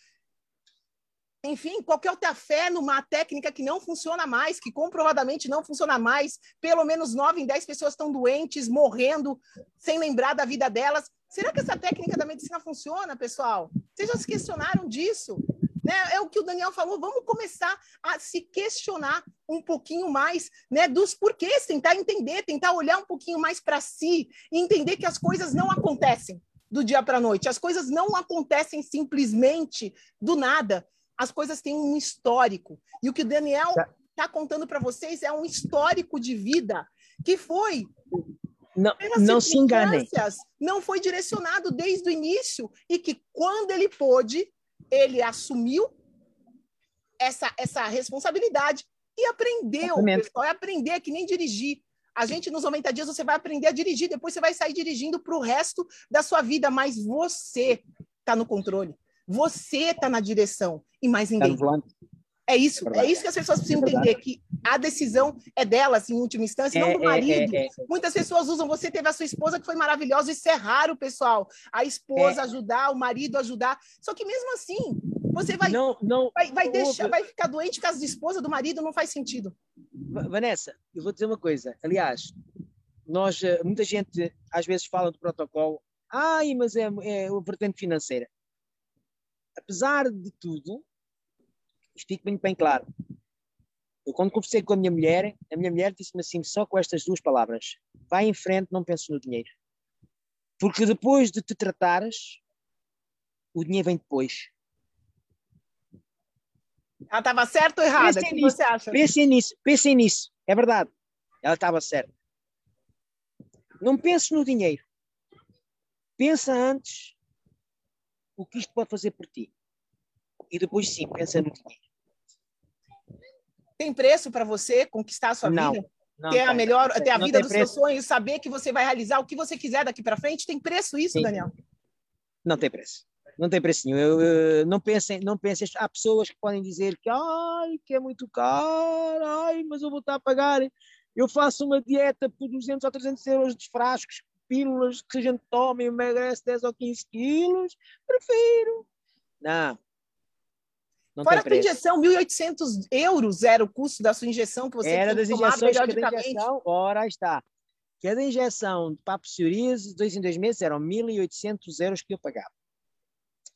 enfim, qualquer outra fé numa técnica que não funciona mais, que comprovadamente não funciona mais, pelo menos nove em dez pessoas estão doentes, morrendo, sem lembrar da vida delas. Será que essa técnica da medicina funciona, pessoal? Vocês já se questionaram disso? Né? É o que o Daniel falou, vamos começar a se questionar um pouquinho mais né, dos porquês, tentar entender, tentar olhar um pouquinho mais para si e entender que as coisas não acontecem do dia para a noite, as coisas não acontecem simplesmente do nada as coisas têm um histórico. E o que o Daniel está contando para vocês é um histórico de vida que foi. Não, não se enganem. Não foi direcionado desde o início e que quando ele pôde, ele assumiu essa, essa responsabilidade e aprendeu. Pessoal, é aprender, é que nem dirigir. A gente, nos 90 dias, você vai aprender a dirigir, depois você vai sair dirigindo para o resto da sua vida, mas você está no controle. Você está na direção e mais tá ninguém. É isso, é, é, isso que as pessoas precisam é entender, que a decisão é delas, em última instância, não do é, marido. É, Muitas pessoas usam, você teve a sua esposa que foi maravilhosa, isso é raro, pessoal. A esposa ajudar, o marido ajudar. Só que mesmo assim, você vai, não, não, vai, vai, deixar, vai ficar doente por causa da esposa, do marido, não faz sentido. Vanessa, eu vou dizer uma coisa. Aliás, nós, eh, muita gente às vezes fala do protocolo, ai, mas é, é a vertente financeira apesar de tudo, isto fica bem, bem claro. Eu, quando conversei com a minha mulher, a minha mulher disse-me assim, só com estas duas palavras: vai em frente, não penses no dinheiro. Porque depois de te tratares, o dinheiro vem depois. Ela estava certa ou errada? Pensem nisso? Pensem nisso, pensem nisso. É verdade. Ela estava certa. Não penses no dinheiro. Pensa antes o que isto pode fazer por ti. E depois sim, pensa no dinheiro. Tem preço para você conquistar a sua não, vida? Não ter a melhor, ter a vida dos preço. seus sonhos, saber que você vai realizar o que você quiser daqui para frente? Tem preço isso, sim. Daniel? Não tem preço. Não tem preço nenhum. Eu, eu, não pensem, não pensem. Há pessoas que podem dizer que, ai, que é muito caro, ai, mas eu vou estar a pagar. Eu faço uma dieta por 200 ou 300 euros de frascos pílulas que a gente toma e emagrece 10 ou 15 quilos, prefiro. Não. não Fora a tua injeção, 1.800 euros era o custo da sua injeção que você Era das injeções, cada injeção, ora está. Cada injeção de papo psoríase, dois em dois meses, eram 1.800 euros que eu pagava.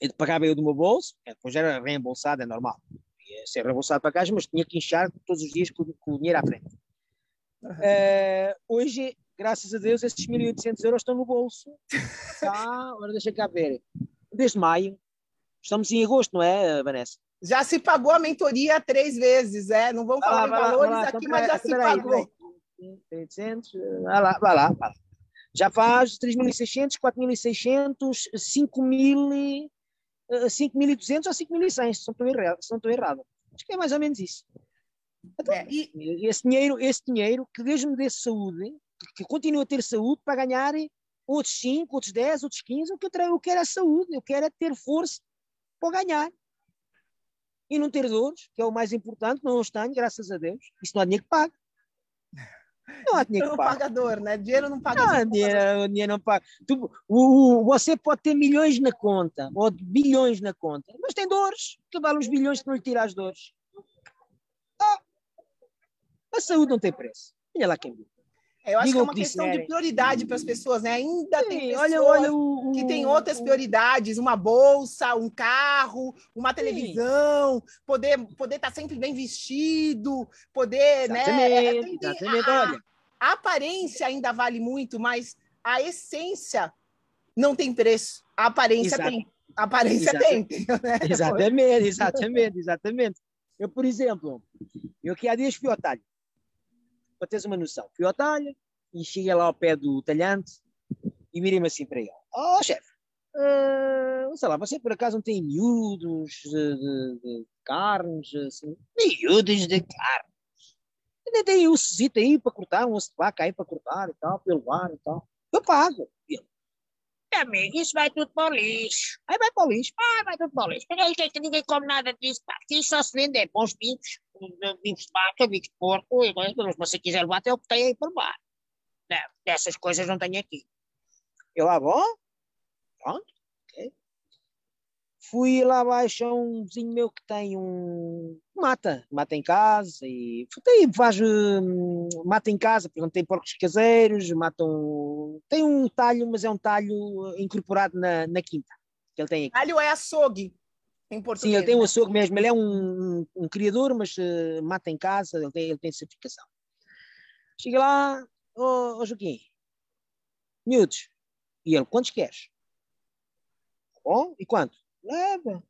Eu pagava eu do meu bolso, é, depois era reembolsado, é normal. Ia ser reembolsado para casa, mas tinha que inchar todos os dias com, com o dinheiro à frente. Uhum. Uh, hoje graças a Deus, esses 1.800 euros estão no bolso. Tá, agora deixa cá ver. Desde maio. Estamos em agosto, não é, Vanessa? Já se pagou a mentoria três vezes, é? Não vamos falar em valores lá, aqui, então, mas já se pagou. 800, vai lá, vai lá, vai lá. Já faz 3.600, 4.600, 5.000, 5.200 ou 5.100, se não estou errado. Acho que é mais ou menos isso. Então, é, e... esse, dinheiro, esse dinheiro que Deus me dê saúde, que continue a ter saúde para ganhar outros 5, outros 10, outros 15. O que eu, quero é saúde, eu quero é ter força para ganhar. E não ter dores, que é o mais importante, não os tenho, graças a Deus. Isso não há dinheiro que paga. Não há dinheiro que paga. pagador, né? Dinheiro não paga. Não, dinheiro, dinheiro não paga. Tu, o, o, você pode ter milhões na conta, ou bilhões na conta, mas tem dores. Que vale os bilhões que não lhe tira as dores. Ah, a saúde não tem preço. Olha lá quem viu. Eu acho que é uma questão de prioridade para as pessoas, né? Ainda Sim, tem pessoas olha, olha o, que têm outras prioridades, uma bolsa, um carro, uma televisão, Sim. poder poder estar tá sempre bem vestido, poder, exatamente, né? Exatamente, a. A aparência ainda vale muito, mas a essência não tem preço, a aparência Exato. tem. A aparência Exato. tem. né? Exatamente, exatamente, exatamente. Eu, por exemplo, eu que há dias fui para teres uma noção, fui ao talho e cheguei lá ao pé do talhante e mirei-me assim para ele: Oh, chefe, eh, sei lá, você por acaso não tem miúdos de, de- de carnes, assim? Miúdos de carnes? Ainda tem um ossito aí para cortar, um osso de vaca aí para cortar e tal, eu levar e tal. Eu pago. Amigo, isso vai tudo para o lixo. Aí vai para o lixo. Ah, vai tudo para o lixo. Ninguém, ninguém, come nada disso. Aqui só se vende é bons bicos, de vaca, de porco. Mas se você quiser levar, até o que tem aí por baixo. Não, dessas coisas não tenho aqui. Eu, ah, bom? Pronto. Fui lá abaixo a um vizinho meu que tem um mata, mata em casa e tem, faz hum, mata em casa, porque não tem porcos caseiros, matam, tem um talho, mas é um talho incorporado na, na quinta que ele tem aqui. Alho é açougue. Sim, ele tem um né? açougue mesmo, ele é um, um, criador, mas eh, mata em casa, ele tem, ele tem certificação. Chega lá, ô oh, Joaquim, miúdos, e ele, quantos queres? Bom, e quanto? Leva.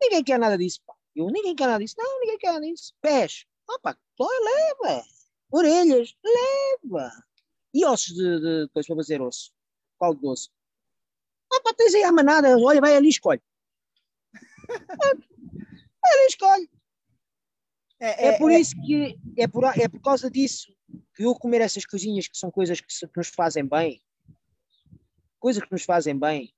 Ninguém quer nada disso, pá. Eu, ninguém quer nada disso. Não, ninguém quer nada disso. Pés. Opa, tó, leva. Orelhas, leva. E ossos de, de coisa para fazer osso? Qual de osso? Opa, tens aí a manada, olha, vai ali e escolhe. Vai ali e escolhe. É, É, por isso que, é por, é por causa disso que eu comer essas coisinhas que são coisas que, se- que nos fazem bem, coisas que nos fazem bem,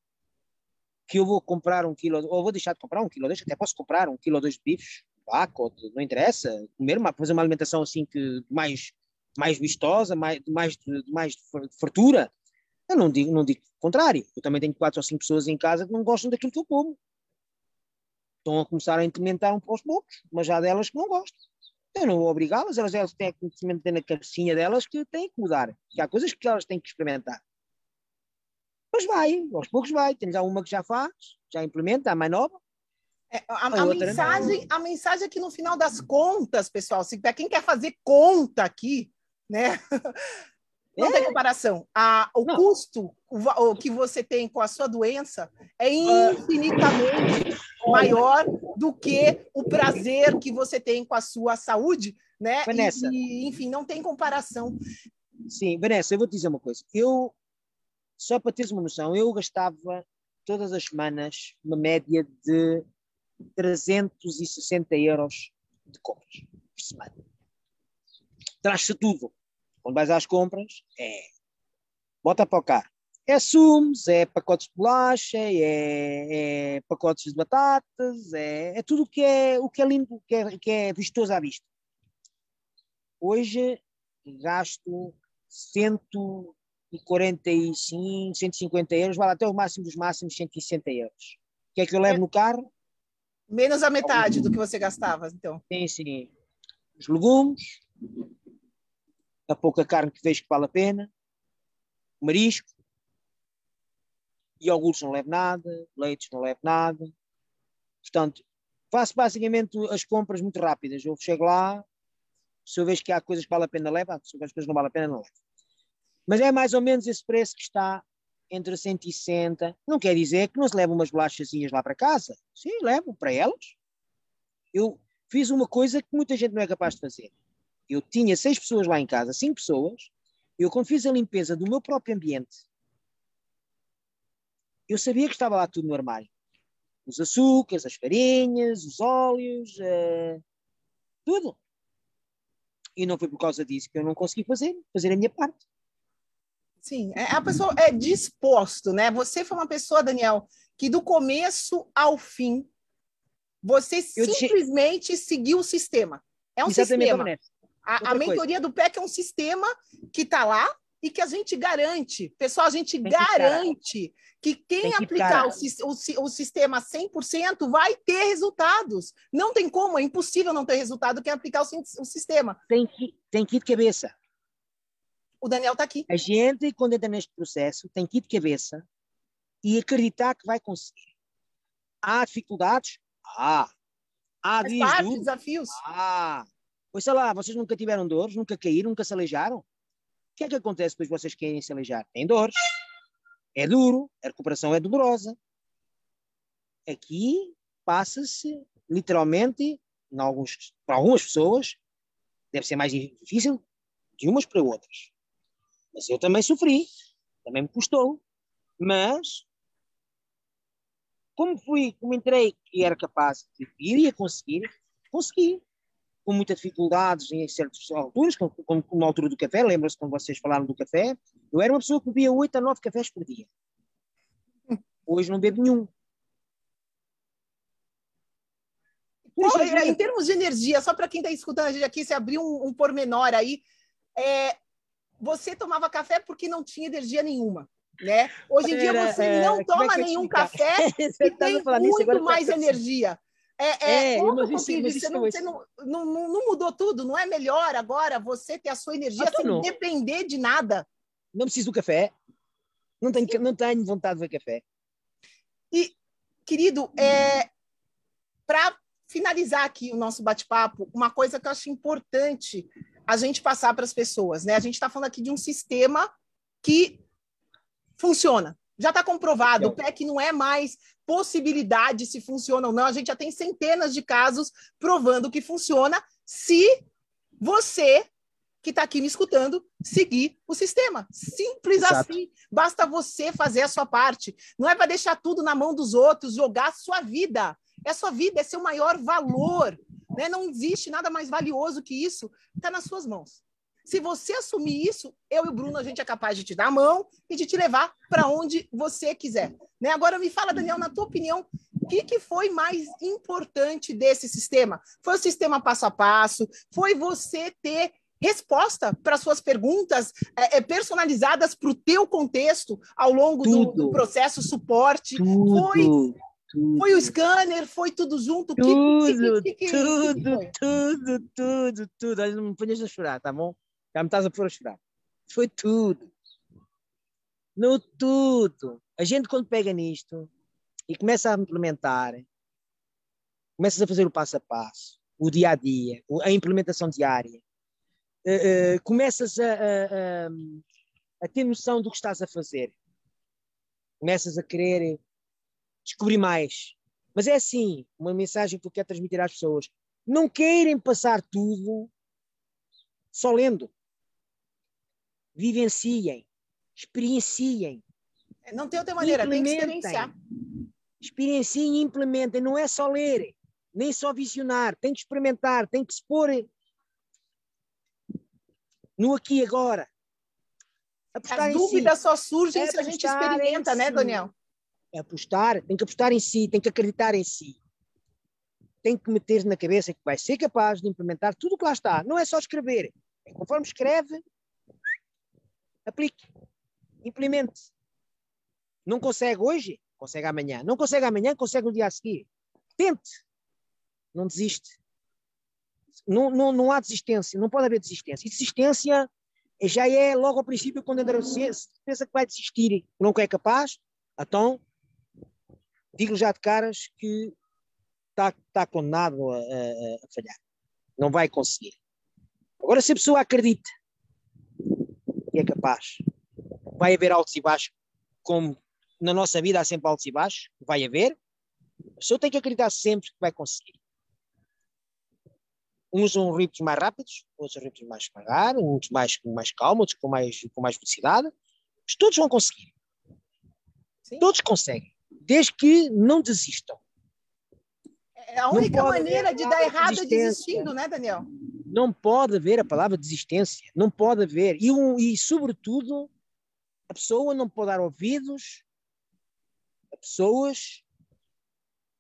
que eu vou comprar um quilo, ou vou deixar de comprar um quilo, deixa, até posso comprar um quilo ou dois de bifes, vaca, ou não interessa, comer, uma, fazer uma alimentação assim que mais, mais vistosa, mais, mais, mais fartura. Eu não digo, não digo o contrário. Eu também tenho quatro ou cinco pessoas em casa que não gostam daquilo que eu como. Estão a começar a implementar um para os poucos, mas há delas que não gostam. Eu não vou obrigá-las, elas, elas têm conhecimento na cabecinha delas que têm que mudar. Que há coisas que elas têm que experimentar. Mas vai, aos poucos vai. Temos já uma que já faz, já implementa, a mais nova. É, a, A a mensagem, a mensagem é que no final das contas, pessoal, se para quem quer fazer conta aqui, né? Não tem comparação. A, o É. Não. custo o, o que você tem com a sua doença é infinitamente maior do que o prazer que você tem com a sua saúde, né? Vanessa. E, enfim, não tem comparação. Sim, Vanessa, eu vou te dizer uma coisa. Eu, só para teres uma noção, eu gastava todas as semanas uma média de 360 euros de compras por semana. Traz-se tudo. Quando vais às compras, é bota para o carro. É sumos, é pacotes de bolacha, é, é pacotes de batatas, é, é tudo o que é, o que é lindo, que é, que é vistoso à vista. Hoje gasto 145, 150 euros, vale até o máximo dos máximos 160 euros. O que é que eu levo no carro? Menos a metade do que você gastava, então. Tem sim os legumes, a pouca carne que vejo que vale a pena, o marisco, iogurtes não levo nada, leites não levo nada. Portanto, faço basicamente as compras muito rápidas. Eu chego lá, se eu vejo que há coisas que vale a pena, levo, se eu vejo coisas que não vale a pena, não levo. Mas é mais ou menos esse preço que está entre 160. Não quer dizer que não se levam umas bolachazinhas lá para casa. Sim, levo para elas. Eu fiz uma coisa que muita gente não é capaz de fazer. Eu tinha seis pessoas lá em casa, cinco pessoas. Eu, quando fiz a limpeza do meu próprio ambiente, eu sabia que estava lá tudo no armário. Os açúcares, as farinhas, os óleos, eh, tudo. E não foi por causa disso que eu não consegui fazer, fazer a minha parte. Sim, é, a pessoa é disposto, né? Você foi uma pessoa, Daniel, que do começo ao fim, você Eu simplesmente seguiu o sistema. É um Exatamente, sistema. Vanessa. A, a mentoria do PEC é um sistema que está lá e que a gente garante. Pessoal, a gente Tem que garante que quem Tem que aplicar o, o o sistema 100% vai ter resultados. Não tem como, é impossível não ter resultado quem aplicar o, o sistema. Tem que, tem que ir de cabeça. O Daniel está aqui. A gente, quando entra neste processo, tem que ir de cabeça e acreditar que vai conseguir. Há dificuldades? Há. Há dias desafios. Ah, pois sei lá, vocês nunca tiveram dores, nunca caíram, nunca se aleijaram? O que é que acontece depois vocês querem se aleijar? Tem dores, é duro, a recuperação é dolorosa. Aqui passa-se literalmente, em alguns, para algumas pessoas, deve ser mais difícil de umas para outras. Mas eu também sofri, também me custou. Mas, como fui, como entrei que era capaz de iria conseguir, consegui. Com muitas dificuldades em certas alturas, como, como, na altura do café, lembra-se quando vocês falaram do café, eu era uma pessoa que bebia 8 a 9 cafés por dia. Hoje não bebo nenhum. Qual, é, em termos de energia, só para quem está escutando a gente aqui, se abrir um, um pormenor aí, é, você tomava café porque não tinha energia nenhuma. Né? Hoje em dia você é, não é toma é nenhum café e tem muito mais energia. É, é, é mas isso, mas você, não, você não, não, não, mudou tudo, não é melhor agora você ter a sua energia sem não. depender de nada. Não preciso do café, não tenho, não tenho vontade de ver café. E, querido, é, para finalizar aqui o nosso bate-papo, uma coisa que eu acho importante a gente passar para as pessoas, né? A gente está falando aqui de um sistema que funciona. Já está comprovado, o PEC não é mais possibilidade se funciona ou não. A gente já tem centenas de casos provando que funciona se você que está aqui me escutando seguir o sistema. Simples Exato. assim. Basta você fazer a sua parte. Não é para deixar tudo na mão dos outros, jogar a sua vida. É a sua vida, é seu maior valor. Né? Não existe nada mais valioso que isso. Está nas suas mãos. Se você assumir isso, eu e o Bruno, a gente é capaz de te dar a mão e de te levar para onde você quiser. Né? Agora me fala, Daniel, na tua opinião, o que, que foi mais importante desse sistema? Foi o sistema passo a passo? Foi você ter resposta para suas perguntas é, personalizadas para o teu contexto ao longo do, do, processo suporte? Tudo. Foi tudo. Foi o scanner, foi tudo junto? Tudo, que, que, que, tudo, tudo, tudo, tudo. Olha, não me ponhas a chorar, tá bom? Já me estás a pôr a chorar. Foi tudo. No tudo. A gente, quando pega nisto e começa a implementar, começas a fazer o passo a passo, o dia a dia, a implementação diária, uh, uh, começas a, a, a, a ter noção do que estás a fazer. Começas a querer descobrir mais. Mas é assim, uma mensagem que eu quero transmitir às pessoas. Não querem passar tudo só lendo vivenciem, experienciem. Não tem outra maneira, tem que experienciar. Experienciem e implementem, não é só ler, nem só visionar, tem que experimentar, tem que se pôr no aqui e agora. Apostar As dúvidas si. só surgem é se a gente experimenta, né, si. Daniel? É apostar, tem que apostar em si, tem que acreditar em si. Tem que meter na cabeça que vai ser capaz de implementar tudo o que lá está. Não é só escrever. É conforme escreve, aplique, implemente. Não consegue hoje? Consegue amanhã. Não consegue amanhã? Consegue no dia a seguir. Tente. Não desiste. Não, não, não há desistência. Não pode haver desistência. E desistência já é logo ao princípio quando ainda pensa que vai desistir, não é capaz, então digo já de caras que está tá condenado a, a, a falhar. Não vai conseguir. Agora, se a pessoa acredita e é capaz. Vai haver altos e baixos, como na nossa vida há sempre altos e baixos, vai haver. A pessoa tem que acreditar sempre que vai conseguir. Uns são ritmos mais rápidos, outros ritmos mais devagar, uns mais com mais calma, outros com mais, com mais velocidade. Mas todos vão conseguir. Sim. Todos conseguem, desde que não desistam. É a única maneira de dar errado é desistindo, né, Daniel? Não pode haver a palavra desistência. Não pode haver. E, um, e, sobretudo, a pessoa não pode dar ouvidos a pessoas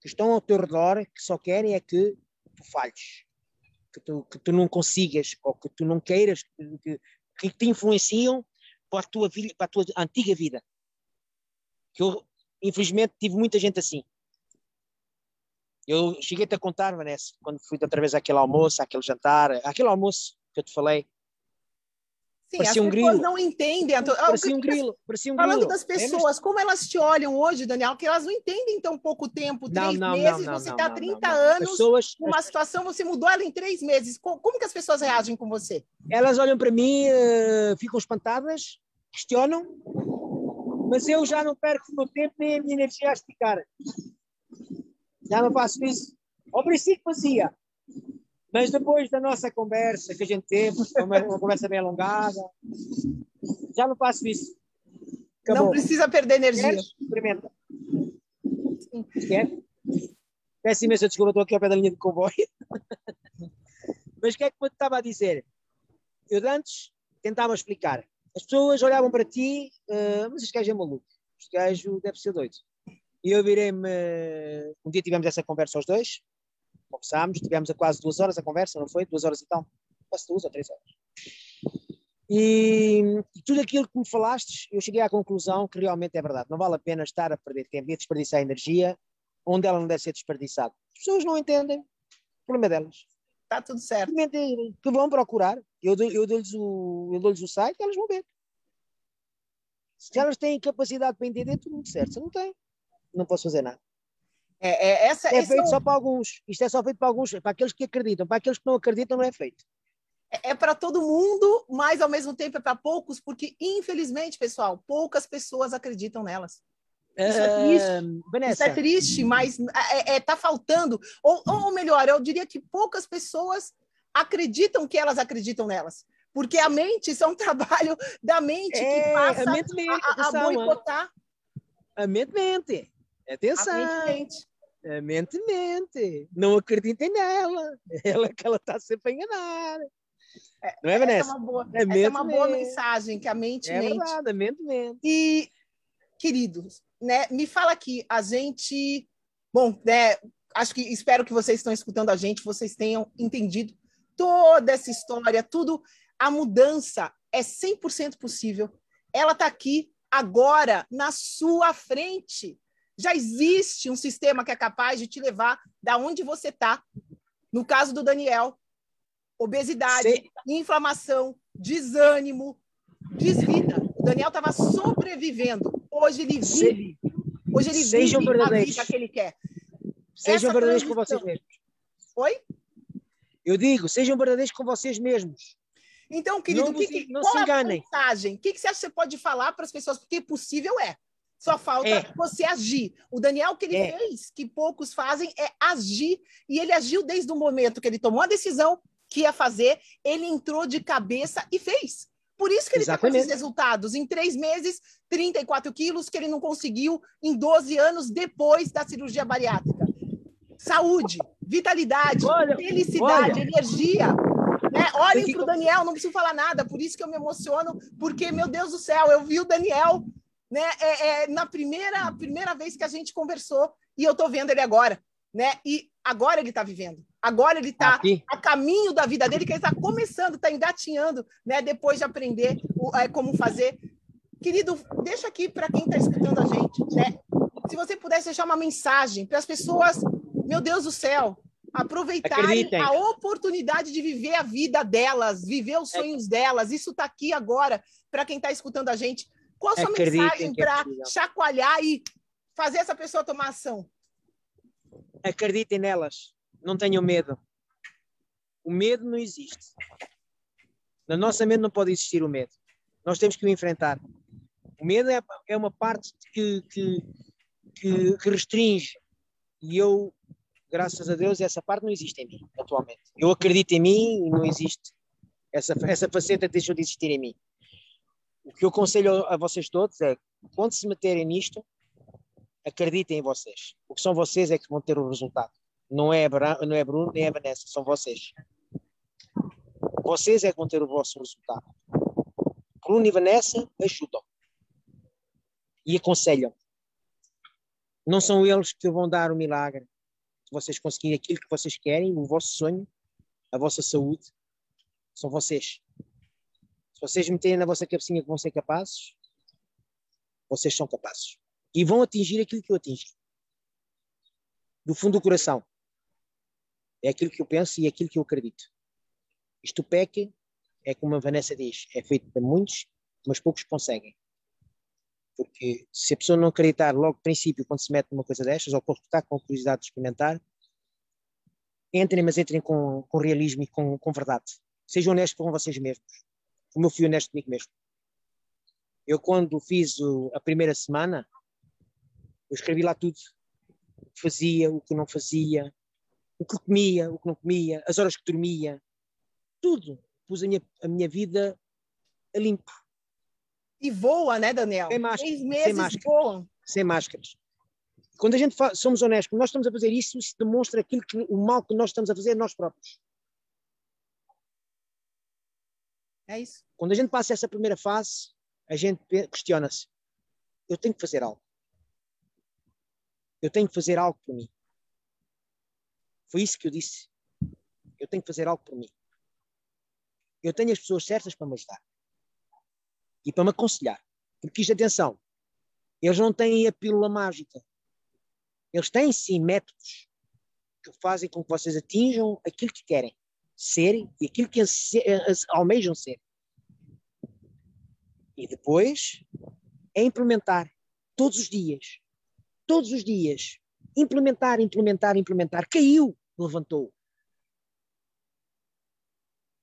que estão ao teu redor que só querem é que tu falhes. Que tu, que tu não consigas ou que tu não queiras, que, que te influenciam para a, tua, para a tua antiga vida. Que eu, infelizmente, tive muita gente assim eu cheguei-te a contar, Vanessa, quando fui outra vez àquele almoço, àquele jantar, aquele almoço que eu te falei. Sim, Parecia as um pessoas grilo. não entendem. To... Ah, Parecia que um grilo. Parecia um Falando grilo. das Lembras-te? pessoas, como elas te olham hoje, Daniel, que elas não entendem em tão pouco tempo, Não, três não, meses, não, você está há não, 30 não, não. As anos pessoas, numa situação, você mudou ela em três meses. Co- Como que as pessoas reagem com você? elas olham para mim, eh, ficam espantadas, questionam, mas eu já não perco o meu tempo nem a minha energia a explicar. Já não faço isso. Ao princípio fazia, mas depois da nossa conversa que a gente teve, uma, uma conversa bem alongada, já não faço isso. Não Acabou. precisa perder energia. Queres? Experimenta. Quer? Peço imensa desculpa, estou aqui ao pé da linha de comboio. Mas o que é que eu estava a dizer? Eu antes tentava explicar. As pessoas olhavam para ti, ah, mas este gajo é maluco, este gajo deve ser doido. E eu virei-me. Um dia tivemos essa conversa aos dois, conversámos, tivemos a quase duas horas a conversa, não foi? Duas horas e tal, quase duas ou três horas. E, e tudo aquilo que me falaste, eu cheguei à conclusão que realmente é verdade. Não vale a pena estar a perder tempo e a desperdiçar energia onde ela não deve ser desperdiçada. As pessoas não entendem, o problema é delas. Tá tudo certo. Que vão procurar, eu dou- eu dou-lhes o, eu dou-lhes o site, elas vão ver. Se elas têm capacidade para entender, tudo muito certo. Se não têm, não posso fazer nada. É, é, essa, É esse feito é, só para alguns. Isto é só feito para alguns, para aqueles que acreditam. Para aqueles que não acreditam, não é feito. para todo mundo, mas ao mesmo tempo é para poucos, porque infelizmente, pessoal, poucas pessoas acreditam nelas. Isso é triste. Ah, Isso é triste, mas é, é, tá faltando. Ou, ou melhor, eu diria que poucas pessoas acreditam que elas acreditam nelas. Porque a mente, isso é um trabalho da mente que é, passa a mente mente. a, a, a hein? boicotar a mente mente. Atenção. a mente mente. A mente mente. Não acreditem nela. Ela que ela está sempre a enganar. não é, Essa é Vanessa? uma boa, É essa é uma mente boa mente. mensagem, que a mente É mente. verdade, a mente mente. E, queridos, né, me fala aqui, a gente. Bom, né, acho que espero que vocês estão escutando a gente, vocês tenham entendido toda essa história, tudo. A mudança é 100% possível. Ela está aqui agora, na sua frente. Já existe um sistema que é capaz de te levar da onde você está. No caso do Daniel, obesidade, inflamação, desânimo, desvida. O Daniel estava sobrevivendo. Hoje ele vive. Hoje ele Sejam vive a vida que ele quer. Sejam Essa verdadeiros com vocês mesmos. Oi? Eu digo, sejam verdadeiros com vocês mesmos. Então, querido, Não que, não qual se é a enganem. mensagem? O que, que você acha que você pode falar para as pessoas? Porque possível é. Só falta É. você agir. O Daniel, o que ele É. fez, que poucos fazem, é agir. E ele agiu desde o momento que ele tomou a decisão que ia fazer, ele entrou de cabeça e fez. Por isso que ele está com esses resultados. Em três meses, 34 quilos, que ele não conseguiu em 12 anos depois da cirurgia bariátrica. Saúde, vitalidade, Olha, felicidade, olha. energia. Né? Olhem para o Daniel, não preciso falar nada, por isso que eu me emociono, porque, meu Deus do céu, eu vi o Daniel né, é, é, na primeira, primeira vez que a gente conversou, e eu estou vendo ele agora. Né? E agora ele está vivendo. Agora ele está a caminho da vida dele, que ele está começando, está engatinhando, né? Depois de aprender o- é, como fazer. Querido, deixa aqui para quem está escutando a gente, né? Se você pudesse deixar uma mensagem para as pessoas, meu Deus do céu, aproveitarem Acreditem. a oportunidade de viver a vida delas, viver os sonhos delas. Isso está aqui agora para quem está escutando a gente. Qual a sua Acreditem mensagem é para possível. chacoalhar e fazer essa pessoa tomar ação? Acreditem nelas. Não tenham medo. O medo não existe. Na nossa mente não pode existir o medo. Nós temos que o enfrentar. O medo é, é uma parte que, que, que, que restringe. E eu, graças a Deus, essa parte não existe em mim atualmente. Eu acredito em mim e não existe. Essa, essa faceta deixou de existir em mim. O que eu aconselho a vocês todos é, quando se meterem nisto, acreditem em vocês. Porque são vocês é que vão ter o resultado. Não é, não é Bruno nem é Vanessa, são vocês. Vocês é que vão ter o vosso resultado. Bruno e Vanessa ajudam. E aconselham. Não são eles que vão dar o milagre. Vocês conseguirem aquilo que vocês querem, o vosso sonho, a vossa saúde, são vocês. Se vocês meterem na vossa cabecinha que vão ser capazes, vocês são capazes. E vão atingir aquilo que eu atingi. Do fundo do coração. É aquilo que eu penso e é aquilo que eu acredito. Isto peque, é como a Vanessa diz, é feito para muitos, mas poucos conseguem. Porque se a pessoa não acreditar logo no princípio, quando se mete numa coisa destas, ou quando está com curiosidade de experimentar, entrem, mas entrem com, com realismo e com, com verdade. Sejam honestos com vocês mesmos, como eu fui honesto comigo mesmo. Eu, quando fiz o, a primeira semana, eu escrevi lá tudo. O que fazia, o que não fazia, o que comia, o que não comia, as horas que dormia, tudo. Pus a minha, a minha vida a limpo. E voa, né, Daniel? Sem máscara, Seis sem meses máscara. voam. sem máscaras. Quando a gente fa- somos honestos, nós estamos a fazer isso, isso demonstra aquilo que, o mal que nós estamos a fazer a nós próprios. É isso. Quando a gente passa essa primeira fase, a gente questiona-se: eu tenho que fazer algo. Eu tenho que fazer algo por mim. Foi isso que eu disse. Eu tenho que fazer algo por mim. Eu tenho as pessoas certas para me ajudar e para me aconselhar. Porque isto, atenção, eles não têm a pílula mágica. Eles têm sim métodos que fazem com que vocês atinjam aquilo que querem ser e aquilo que anse- anse- almejam ser. E depois é implementar todos os dias. Todos os dias. Implementar, implementar, implementar. Caiu, levantou.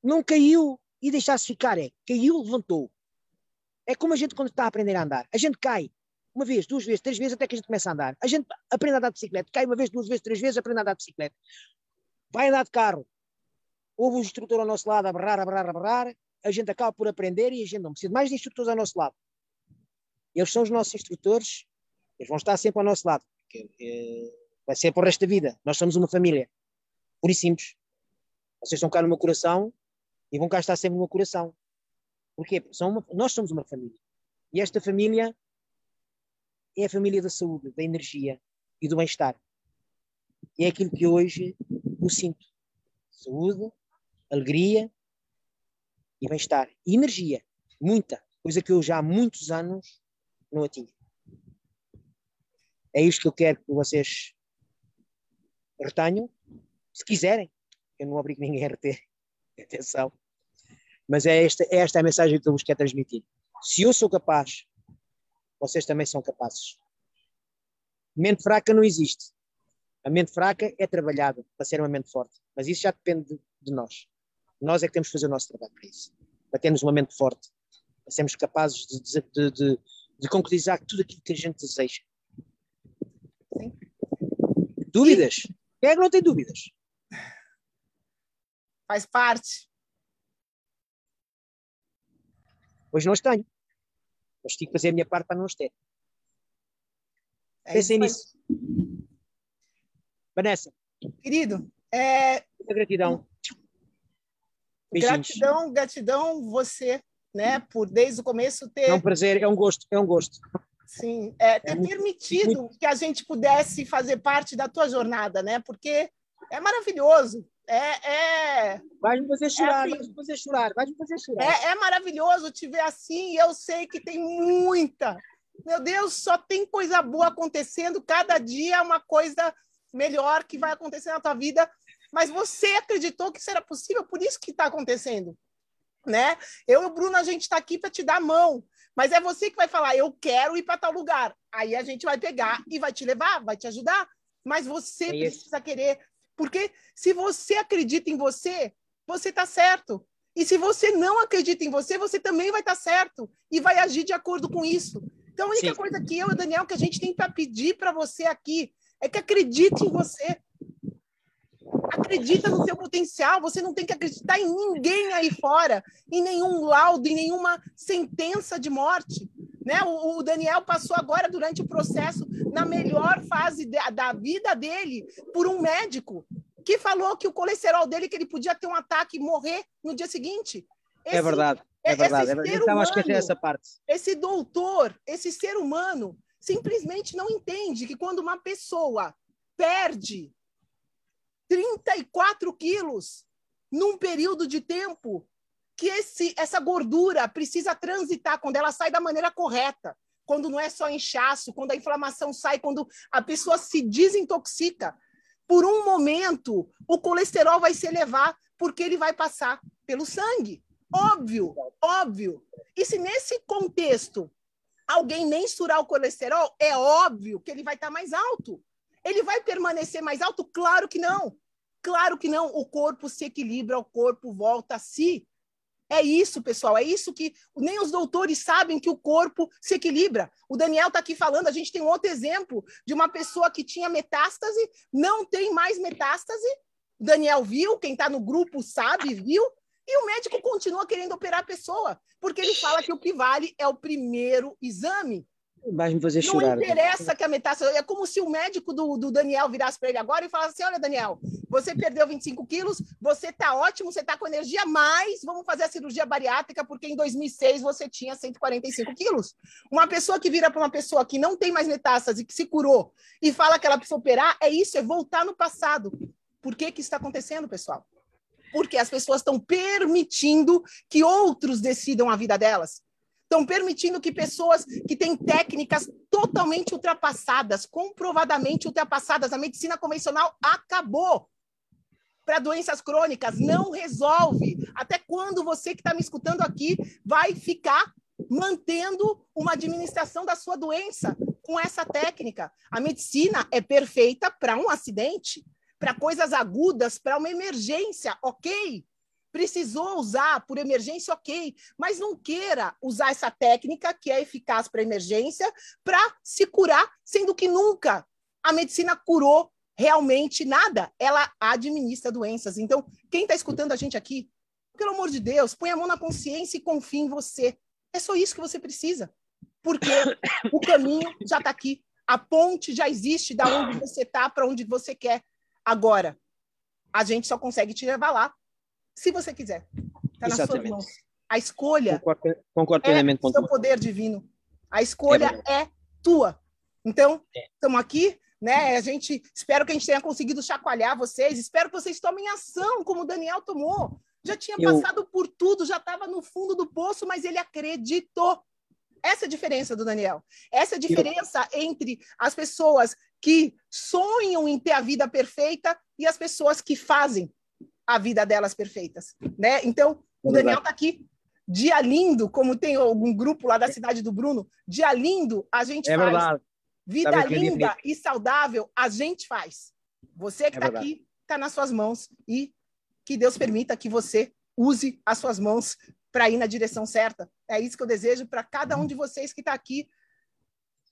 Não caiu e deixar-se ficar, é. Caiu, levantou. É como a gente quando está a aprender a andar. A gente cai uma vez, duas vezes, três vezes, até que a gente começa a andar. A gente aprende a andar de bicicleta. Cai uma vez, duas vezes, três vezes, aprende a andar de bicicleta. Vai andar de carro. Houve um instrutor ao nosso lado a berrar, a berrar, a berrar. A gente acaba por aprender e a gente não precisa mais de instrutores ao nosso lado. Eles são os nossos instrutores. Eles vão estar sempre ao nosso lado. Porque, eh, vai ser para o resto da vida. Nós somos uma família. Por e simples. Vocês estão cá no meu coração e vão cá estar sempre no meu coração. Porquê? Porque São uma- nós somos uma família. E esta família é a família da saúde, da energia e do bem-estar. E é aquilo que hoje eu sinto. Saúde, alegria e bem-estar. E energia. Muita. Coisa que eu já há muitos anos não a tinha. É isto que eu quero que vocês retenham. Se quiserem. Eu não obrigo ninguém a reter. Atenção. Mas é esta, é esta a mensagem que eu vos quero transmitir. Se eu sou capaz, vocês também são capazes. Mente fraca não existe. A mente fraca é trabalhada para ser uma mente forte. Mas isso já depende de, de nós. Nós é que temos que fazer o nosso trabalho para isso. Para termos uma mente forte. Para sermos capazes de, de, de, de, concretizar tudo aquilo que a gente deseja. Sim. Dúvidas? Quem é que não tem dúvidas? Faz parte. Hoje não as tenho. Mas tive que fazer a minha parte para não as ter. É Pensem nisso. Vanessa, Querido, é, muita gratidão. Beijinhos. gratidão, gratidão você, né, por desde o começo ter É um prazer, é um gosto, é um gosto. Sim, é, ter É muito- permitido que a gente pudesse fazer parte da tua jornada, né? Porque é maravilhoso, é, é, Vai me fazer chorar, assim. vai me fazer chorar, vai me fazer chorar. é, é maravilhoso te ver assim, e eu sei que tem muita. Meu Deus, só tem coisa boa acontecendo, cada dia é uma coisa melhor que vai acontecer na tua vida, mas você acreditou que isso era possível, por isso que está acontecendo. Né? Eu e o Bruno, a gente está aqui para te dar a mão, mas é você que vai falar, eu quero ir para tal lugar. Aí a gente vai pegar e vai te levar, vai te ajudar, mas você É precisa querer, porque se você acredita em você, você está certo. E se você não acredita em você, você também vai estar certo e vai agir de acordo com isso. Então, a única Sim. coisa que eu e o Daniel que a gente tem para pedir para você aqui é que acredite em você. Acredita no seu potencial. Você não tem que acreditar em ninguém aí fora, em nenhum laudo, em nenhuma sentença de morte. Né? O, o Daniel passou agora, durante o processo, na melhor fase da, da vida dele, por um médico que falou que o colesterol dele, que ele podia ter um ataque e morrer no dia seguinte. É Esse- verdade, é esse verdade. É verdade. ser Eu estava a esquecer humano- essa parte. esse doutor, esse ser humano, simplesmente não entende que quando uma pessoa perde 34 quilos num período de tempo, que esse, essa gordura precisa transitar quando ela sai da maneira correta, quando não é só inchaço, quando a inflamação sai, quando a pessoa se desintoxica. Por um momento, o colesterol vai se elevar porque ele vai passar pelo sangue. Óbvio, óbvio. E se nesse contexto alguém mensurar o colesterol, é óbvio que ele vai estar mais alto. Ele vai permanecer mais alto? Claro que não. Claro que não. O corpo se equilibra, o corpo volta a si. É isso, pessoal. É isso que nem os doutores sabem que o corpo se equilibra. O Daniel está aqui falando. A gente tem um outro exemplo de uma pessoa que tinha metástase, não tem mais metástase. O Daniel viu, quem está no grupo sabe, viu. E o médico continua querendo operar a pessoa, porque ele fala que o que vale é o primeiro exame. Vai me fazer chorar. Não interessa que a metástase. É como se o médico do, do Daniel virasse para ele agora e falasse assim: Olha, Daniel, você perdeu 25 quilos, você está ótimo, você está com energia, mas vamos fazer a cirurgia bariátrica, porque em 2006 você tinha 145 quilos. Uma pessoa que vira para uma pessoa que não tem mais metástase, que se curou, e fala que ela precisa operar, é isso, é voltar no passado. Por que, que isso está acontecendo, pessoal? Porque as pessoas estão permitindo que outros decidam a vida delas estão permitindo que pessoas que têm técnicas totalmente ultrapassadas, comprovadamente ultrapassadas, a medicina convencional acabou para doenças crônicas, não resolve. Até quando você que está me escutando aqui vai ficar mantendo uma administração da sua doença com essa técnica? A medicina é perfeita para um acidente, para coisas agudas, para uma emergência, ok? Precisou usar por emergência, ok, mas não queira usar essa técnica que é eficaz para emergência para se curar, sendo que nunca a medicina curou realmente nada. Ela administra doenças. Então, quem está escutando a gente aqui, pelo amor de Deus, põe a mão na consciência e confie em você. É só isso que você precisa. Porque o caminho já está aqui. A ponte já existe da onde você está para onde você quer. Agora, a gente só consegue te levar lá se você quiser. Está nas suas mãos. A escolha concordo, concordo é o seu poder divino. A escolha é, é tua. Então, estamos é. aqui, né? A gente espero que a gente tenha conseguido chacoalhar vocês. Espero que vocês tomem ação, como o Daniel tomou. Já tinha Eu... passado por tudo, já estava no fundo do poço, mas ele acreditou. Essa é a diferença do Daniel. Essa é a diferença Eu... entre as pessoas que sonham em ter a vida perfeita e as pessoas que fazem a vida delas perfeitas, né? Então, o Daniel está aqui. Dia lindo, como tem algum grupo lá da cidade do Bruno, dia lindo a gente é faz. Verdade. Vida Sabe linda e saudável a gente faz. Você que está é aqui, está nas suas mãos e que Deus permita que você use as suas mãos para ir na direção certa. É isso que eu desejo para cada um de vocês que está aqui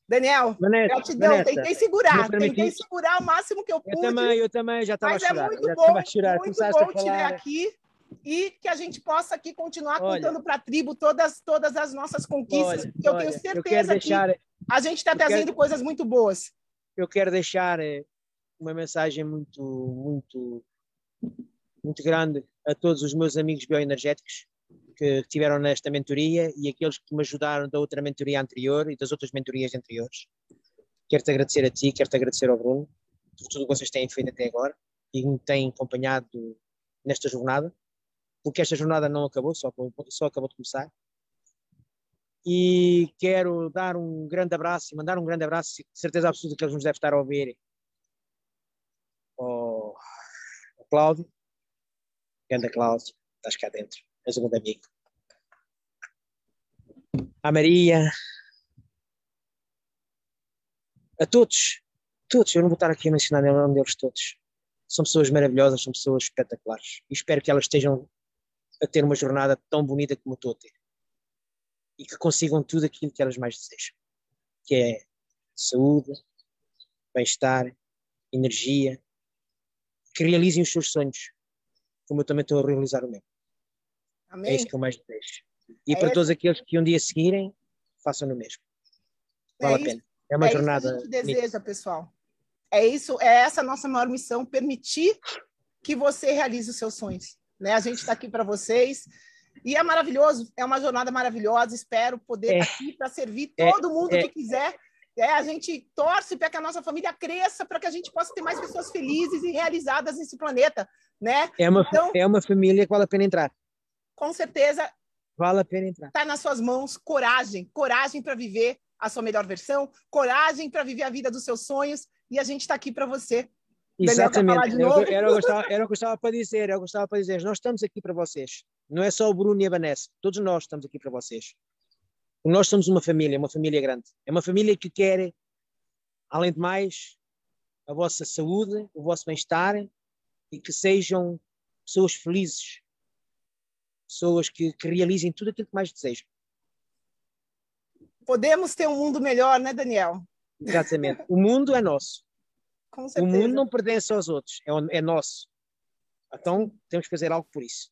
Daniel, Vanessa, gratidão. Tentei segurar, tentei segurar o máximo que eu pude. Eu também, eu também já estava Mas é muito bom, muito bom te ver aqui e que a gente possa aqui continuar olha, contando para a tribo todas, todas as nossas conquistas, olha, porque eu tenho certeza eu deixar, que a gente está trazendo quero, coisas muito boas. Eu quero deixar eh, uma mensagem muito, muito, muito grande a todos os meus amigos bioenergéticos que estiveram nesta mentoria e aqueles que me ajudaram da outra mentoria anterior e das outras mentorias anteriores. Quero-te agradecer a ti, quero-te agradecer ao Bruno por tudo o que vocês têm feito até agora e me têm acompanhado nesta jornada, porque esta jornada não acabou, só, só acabou de começar. E quero dar um grande abraço e mandar um grande abraço, de certeza absoluta que eles nos devem estar a ouvir, ao Cláudio, grande Cláudio, estás cá dentro um grande amigo. A Maria, a todos, todos, eu não vou estar aqui a mencionar nome deles todos. São pessoas maravilhosas, são pessoas espetaculares. E espero que elas estejam a ter uma jornada tão bonita como eu estou a ter. E que consigam tudo aquilo que elas mais desejam. Que é saúde, bem-estar, energia. Que realizem os seus sonhos, como eu também estou a realizar o meu. Amém? É isso que eu mais. E é para esse... todos aqueles que um dia seguirem, façam o mesmo. É vale é a pena. É uma é jornada. Isso que a gente deseja, pessoal. É isso, é essa a nossa maior missão, permitir que você realize os seus sonhos. Né? A gente está aqui para vocês. E é maravilhoso, é uma jornada maravilhosa. Espero poder é. estar aqui para servir é. todo mundo que quiser. É, a gente torce para que a nossa família cresça, para que a gente possa ter mais pessoas felizes e realizadas nesse planeta, né? É uma, então, é uma família que vale a pena entrar com certeza vale a pena entrar. Está nas suas mãos coragem, coragem para viver a sua melhor versão, coragem para viver a vida dos seus sonhos, e a gente está aqui para você. Exatamente. Era, era, o que eu gostava, era o que eu gostava para dizer, eu gostava para dizer, nós estamos aqui para vocês. Não é só o Bruno e a Vanessa. Todos nós estamos aqui para vocês. Nós somos uma família, uma família grande. É uma família que quer, além de mais, a vossa saúde, o vosso bem-estar e que sejam pessoas felizes, pessoas que, que realizem tudo aquilo que mais desejam. Podemos ter um mundo melhor, né, Daniel? Exatamente. O mundo é nosso. o mundo não pertence aos outros, é, é nosso. Então temos que fazer algo por isso.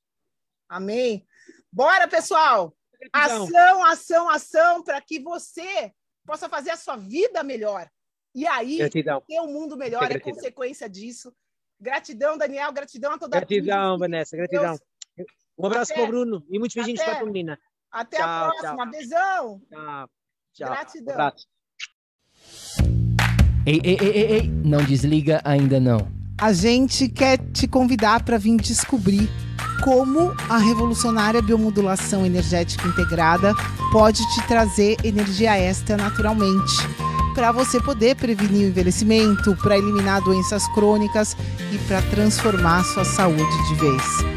Amém. Bora, pessoal! Ação, ação, ação, para que você possa fazer a sua vida melhor. E aí, gratidão. ter um mundo melhor é, consequência disso. Gratidão, Daniel, gratidão a toda Gratidão, a Vanessa, gratidão. Deus. Um abraço para o Bruno e muitos beijinhos para a menina. Até tchau, a próxima. Tchau. Beijão. Tchau. tchau. Gratidão. Ei, ei, ei, ei, ei, não desliga ainda não. A gente quer te convidar para vir descobrir como a revolucionária biomodulação energética integrada pode te trazer energia extra naturalmente, para você poder prevenir o envelhecimento, para eliminar doenças crônicas e para transformar sua saúde de vez.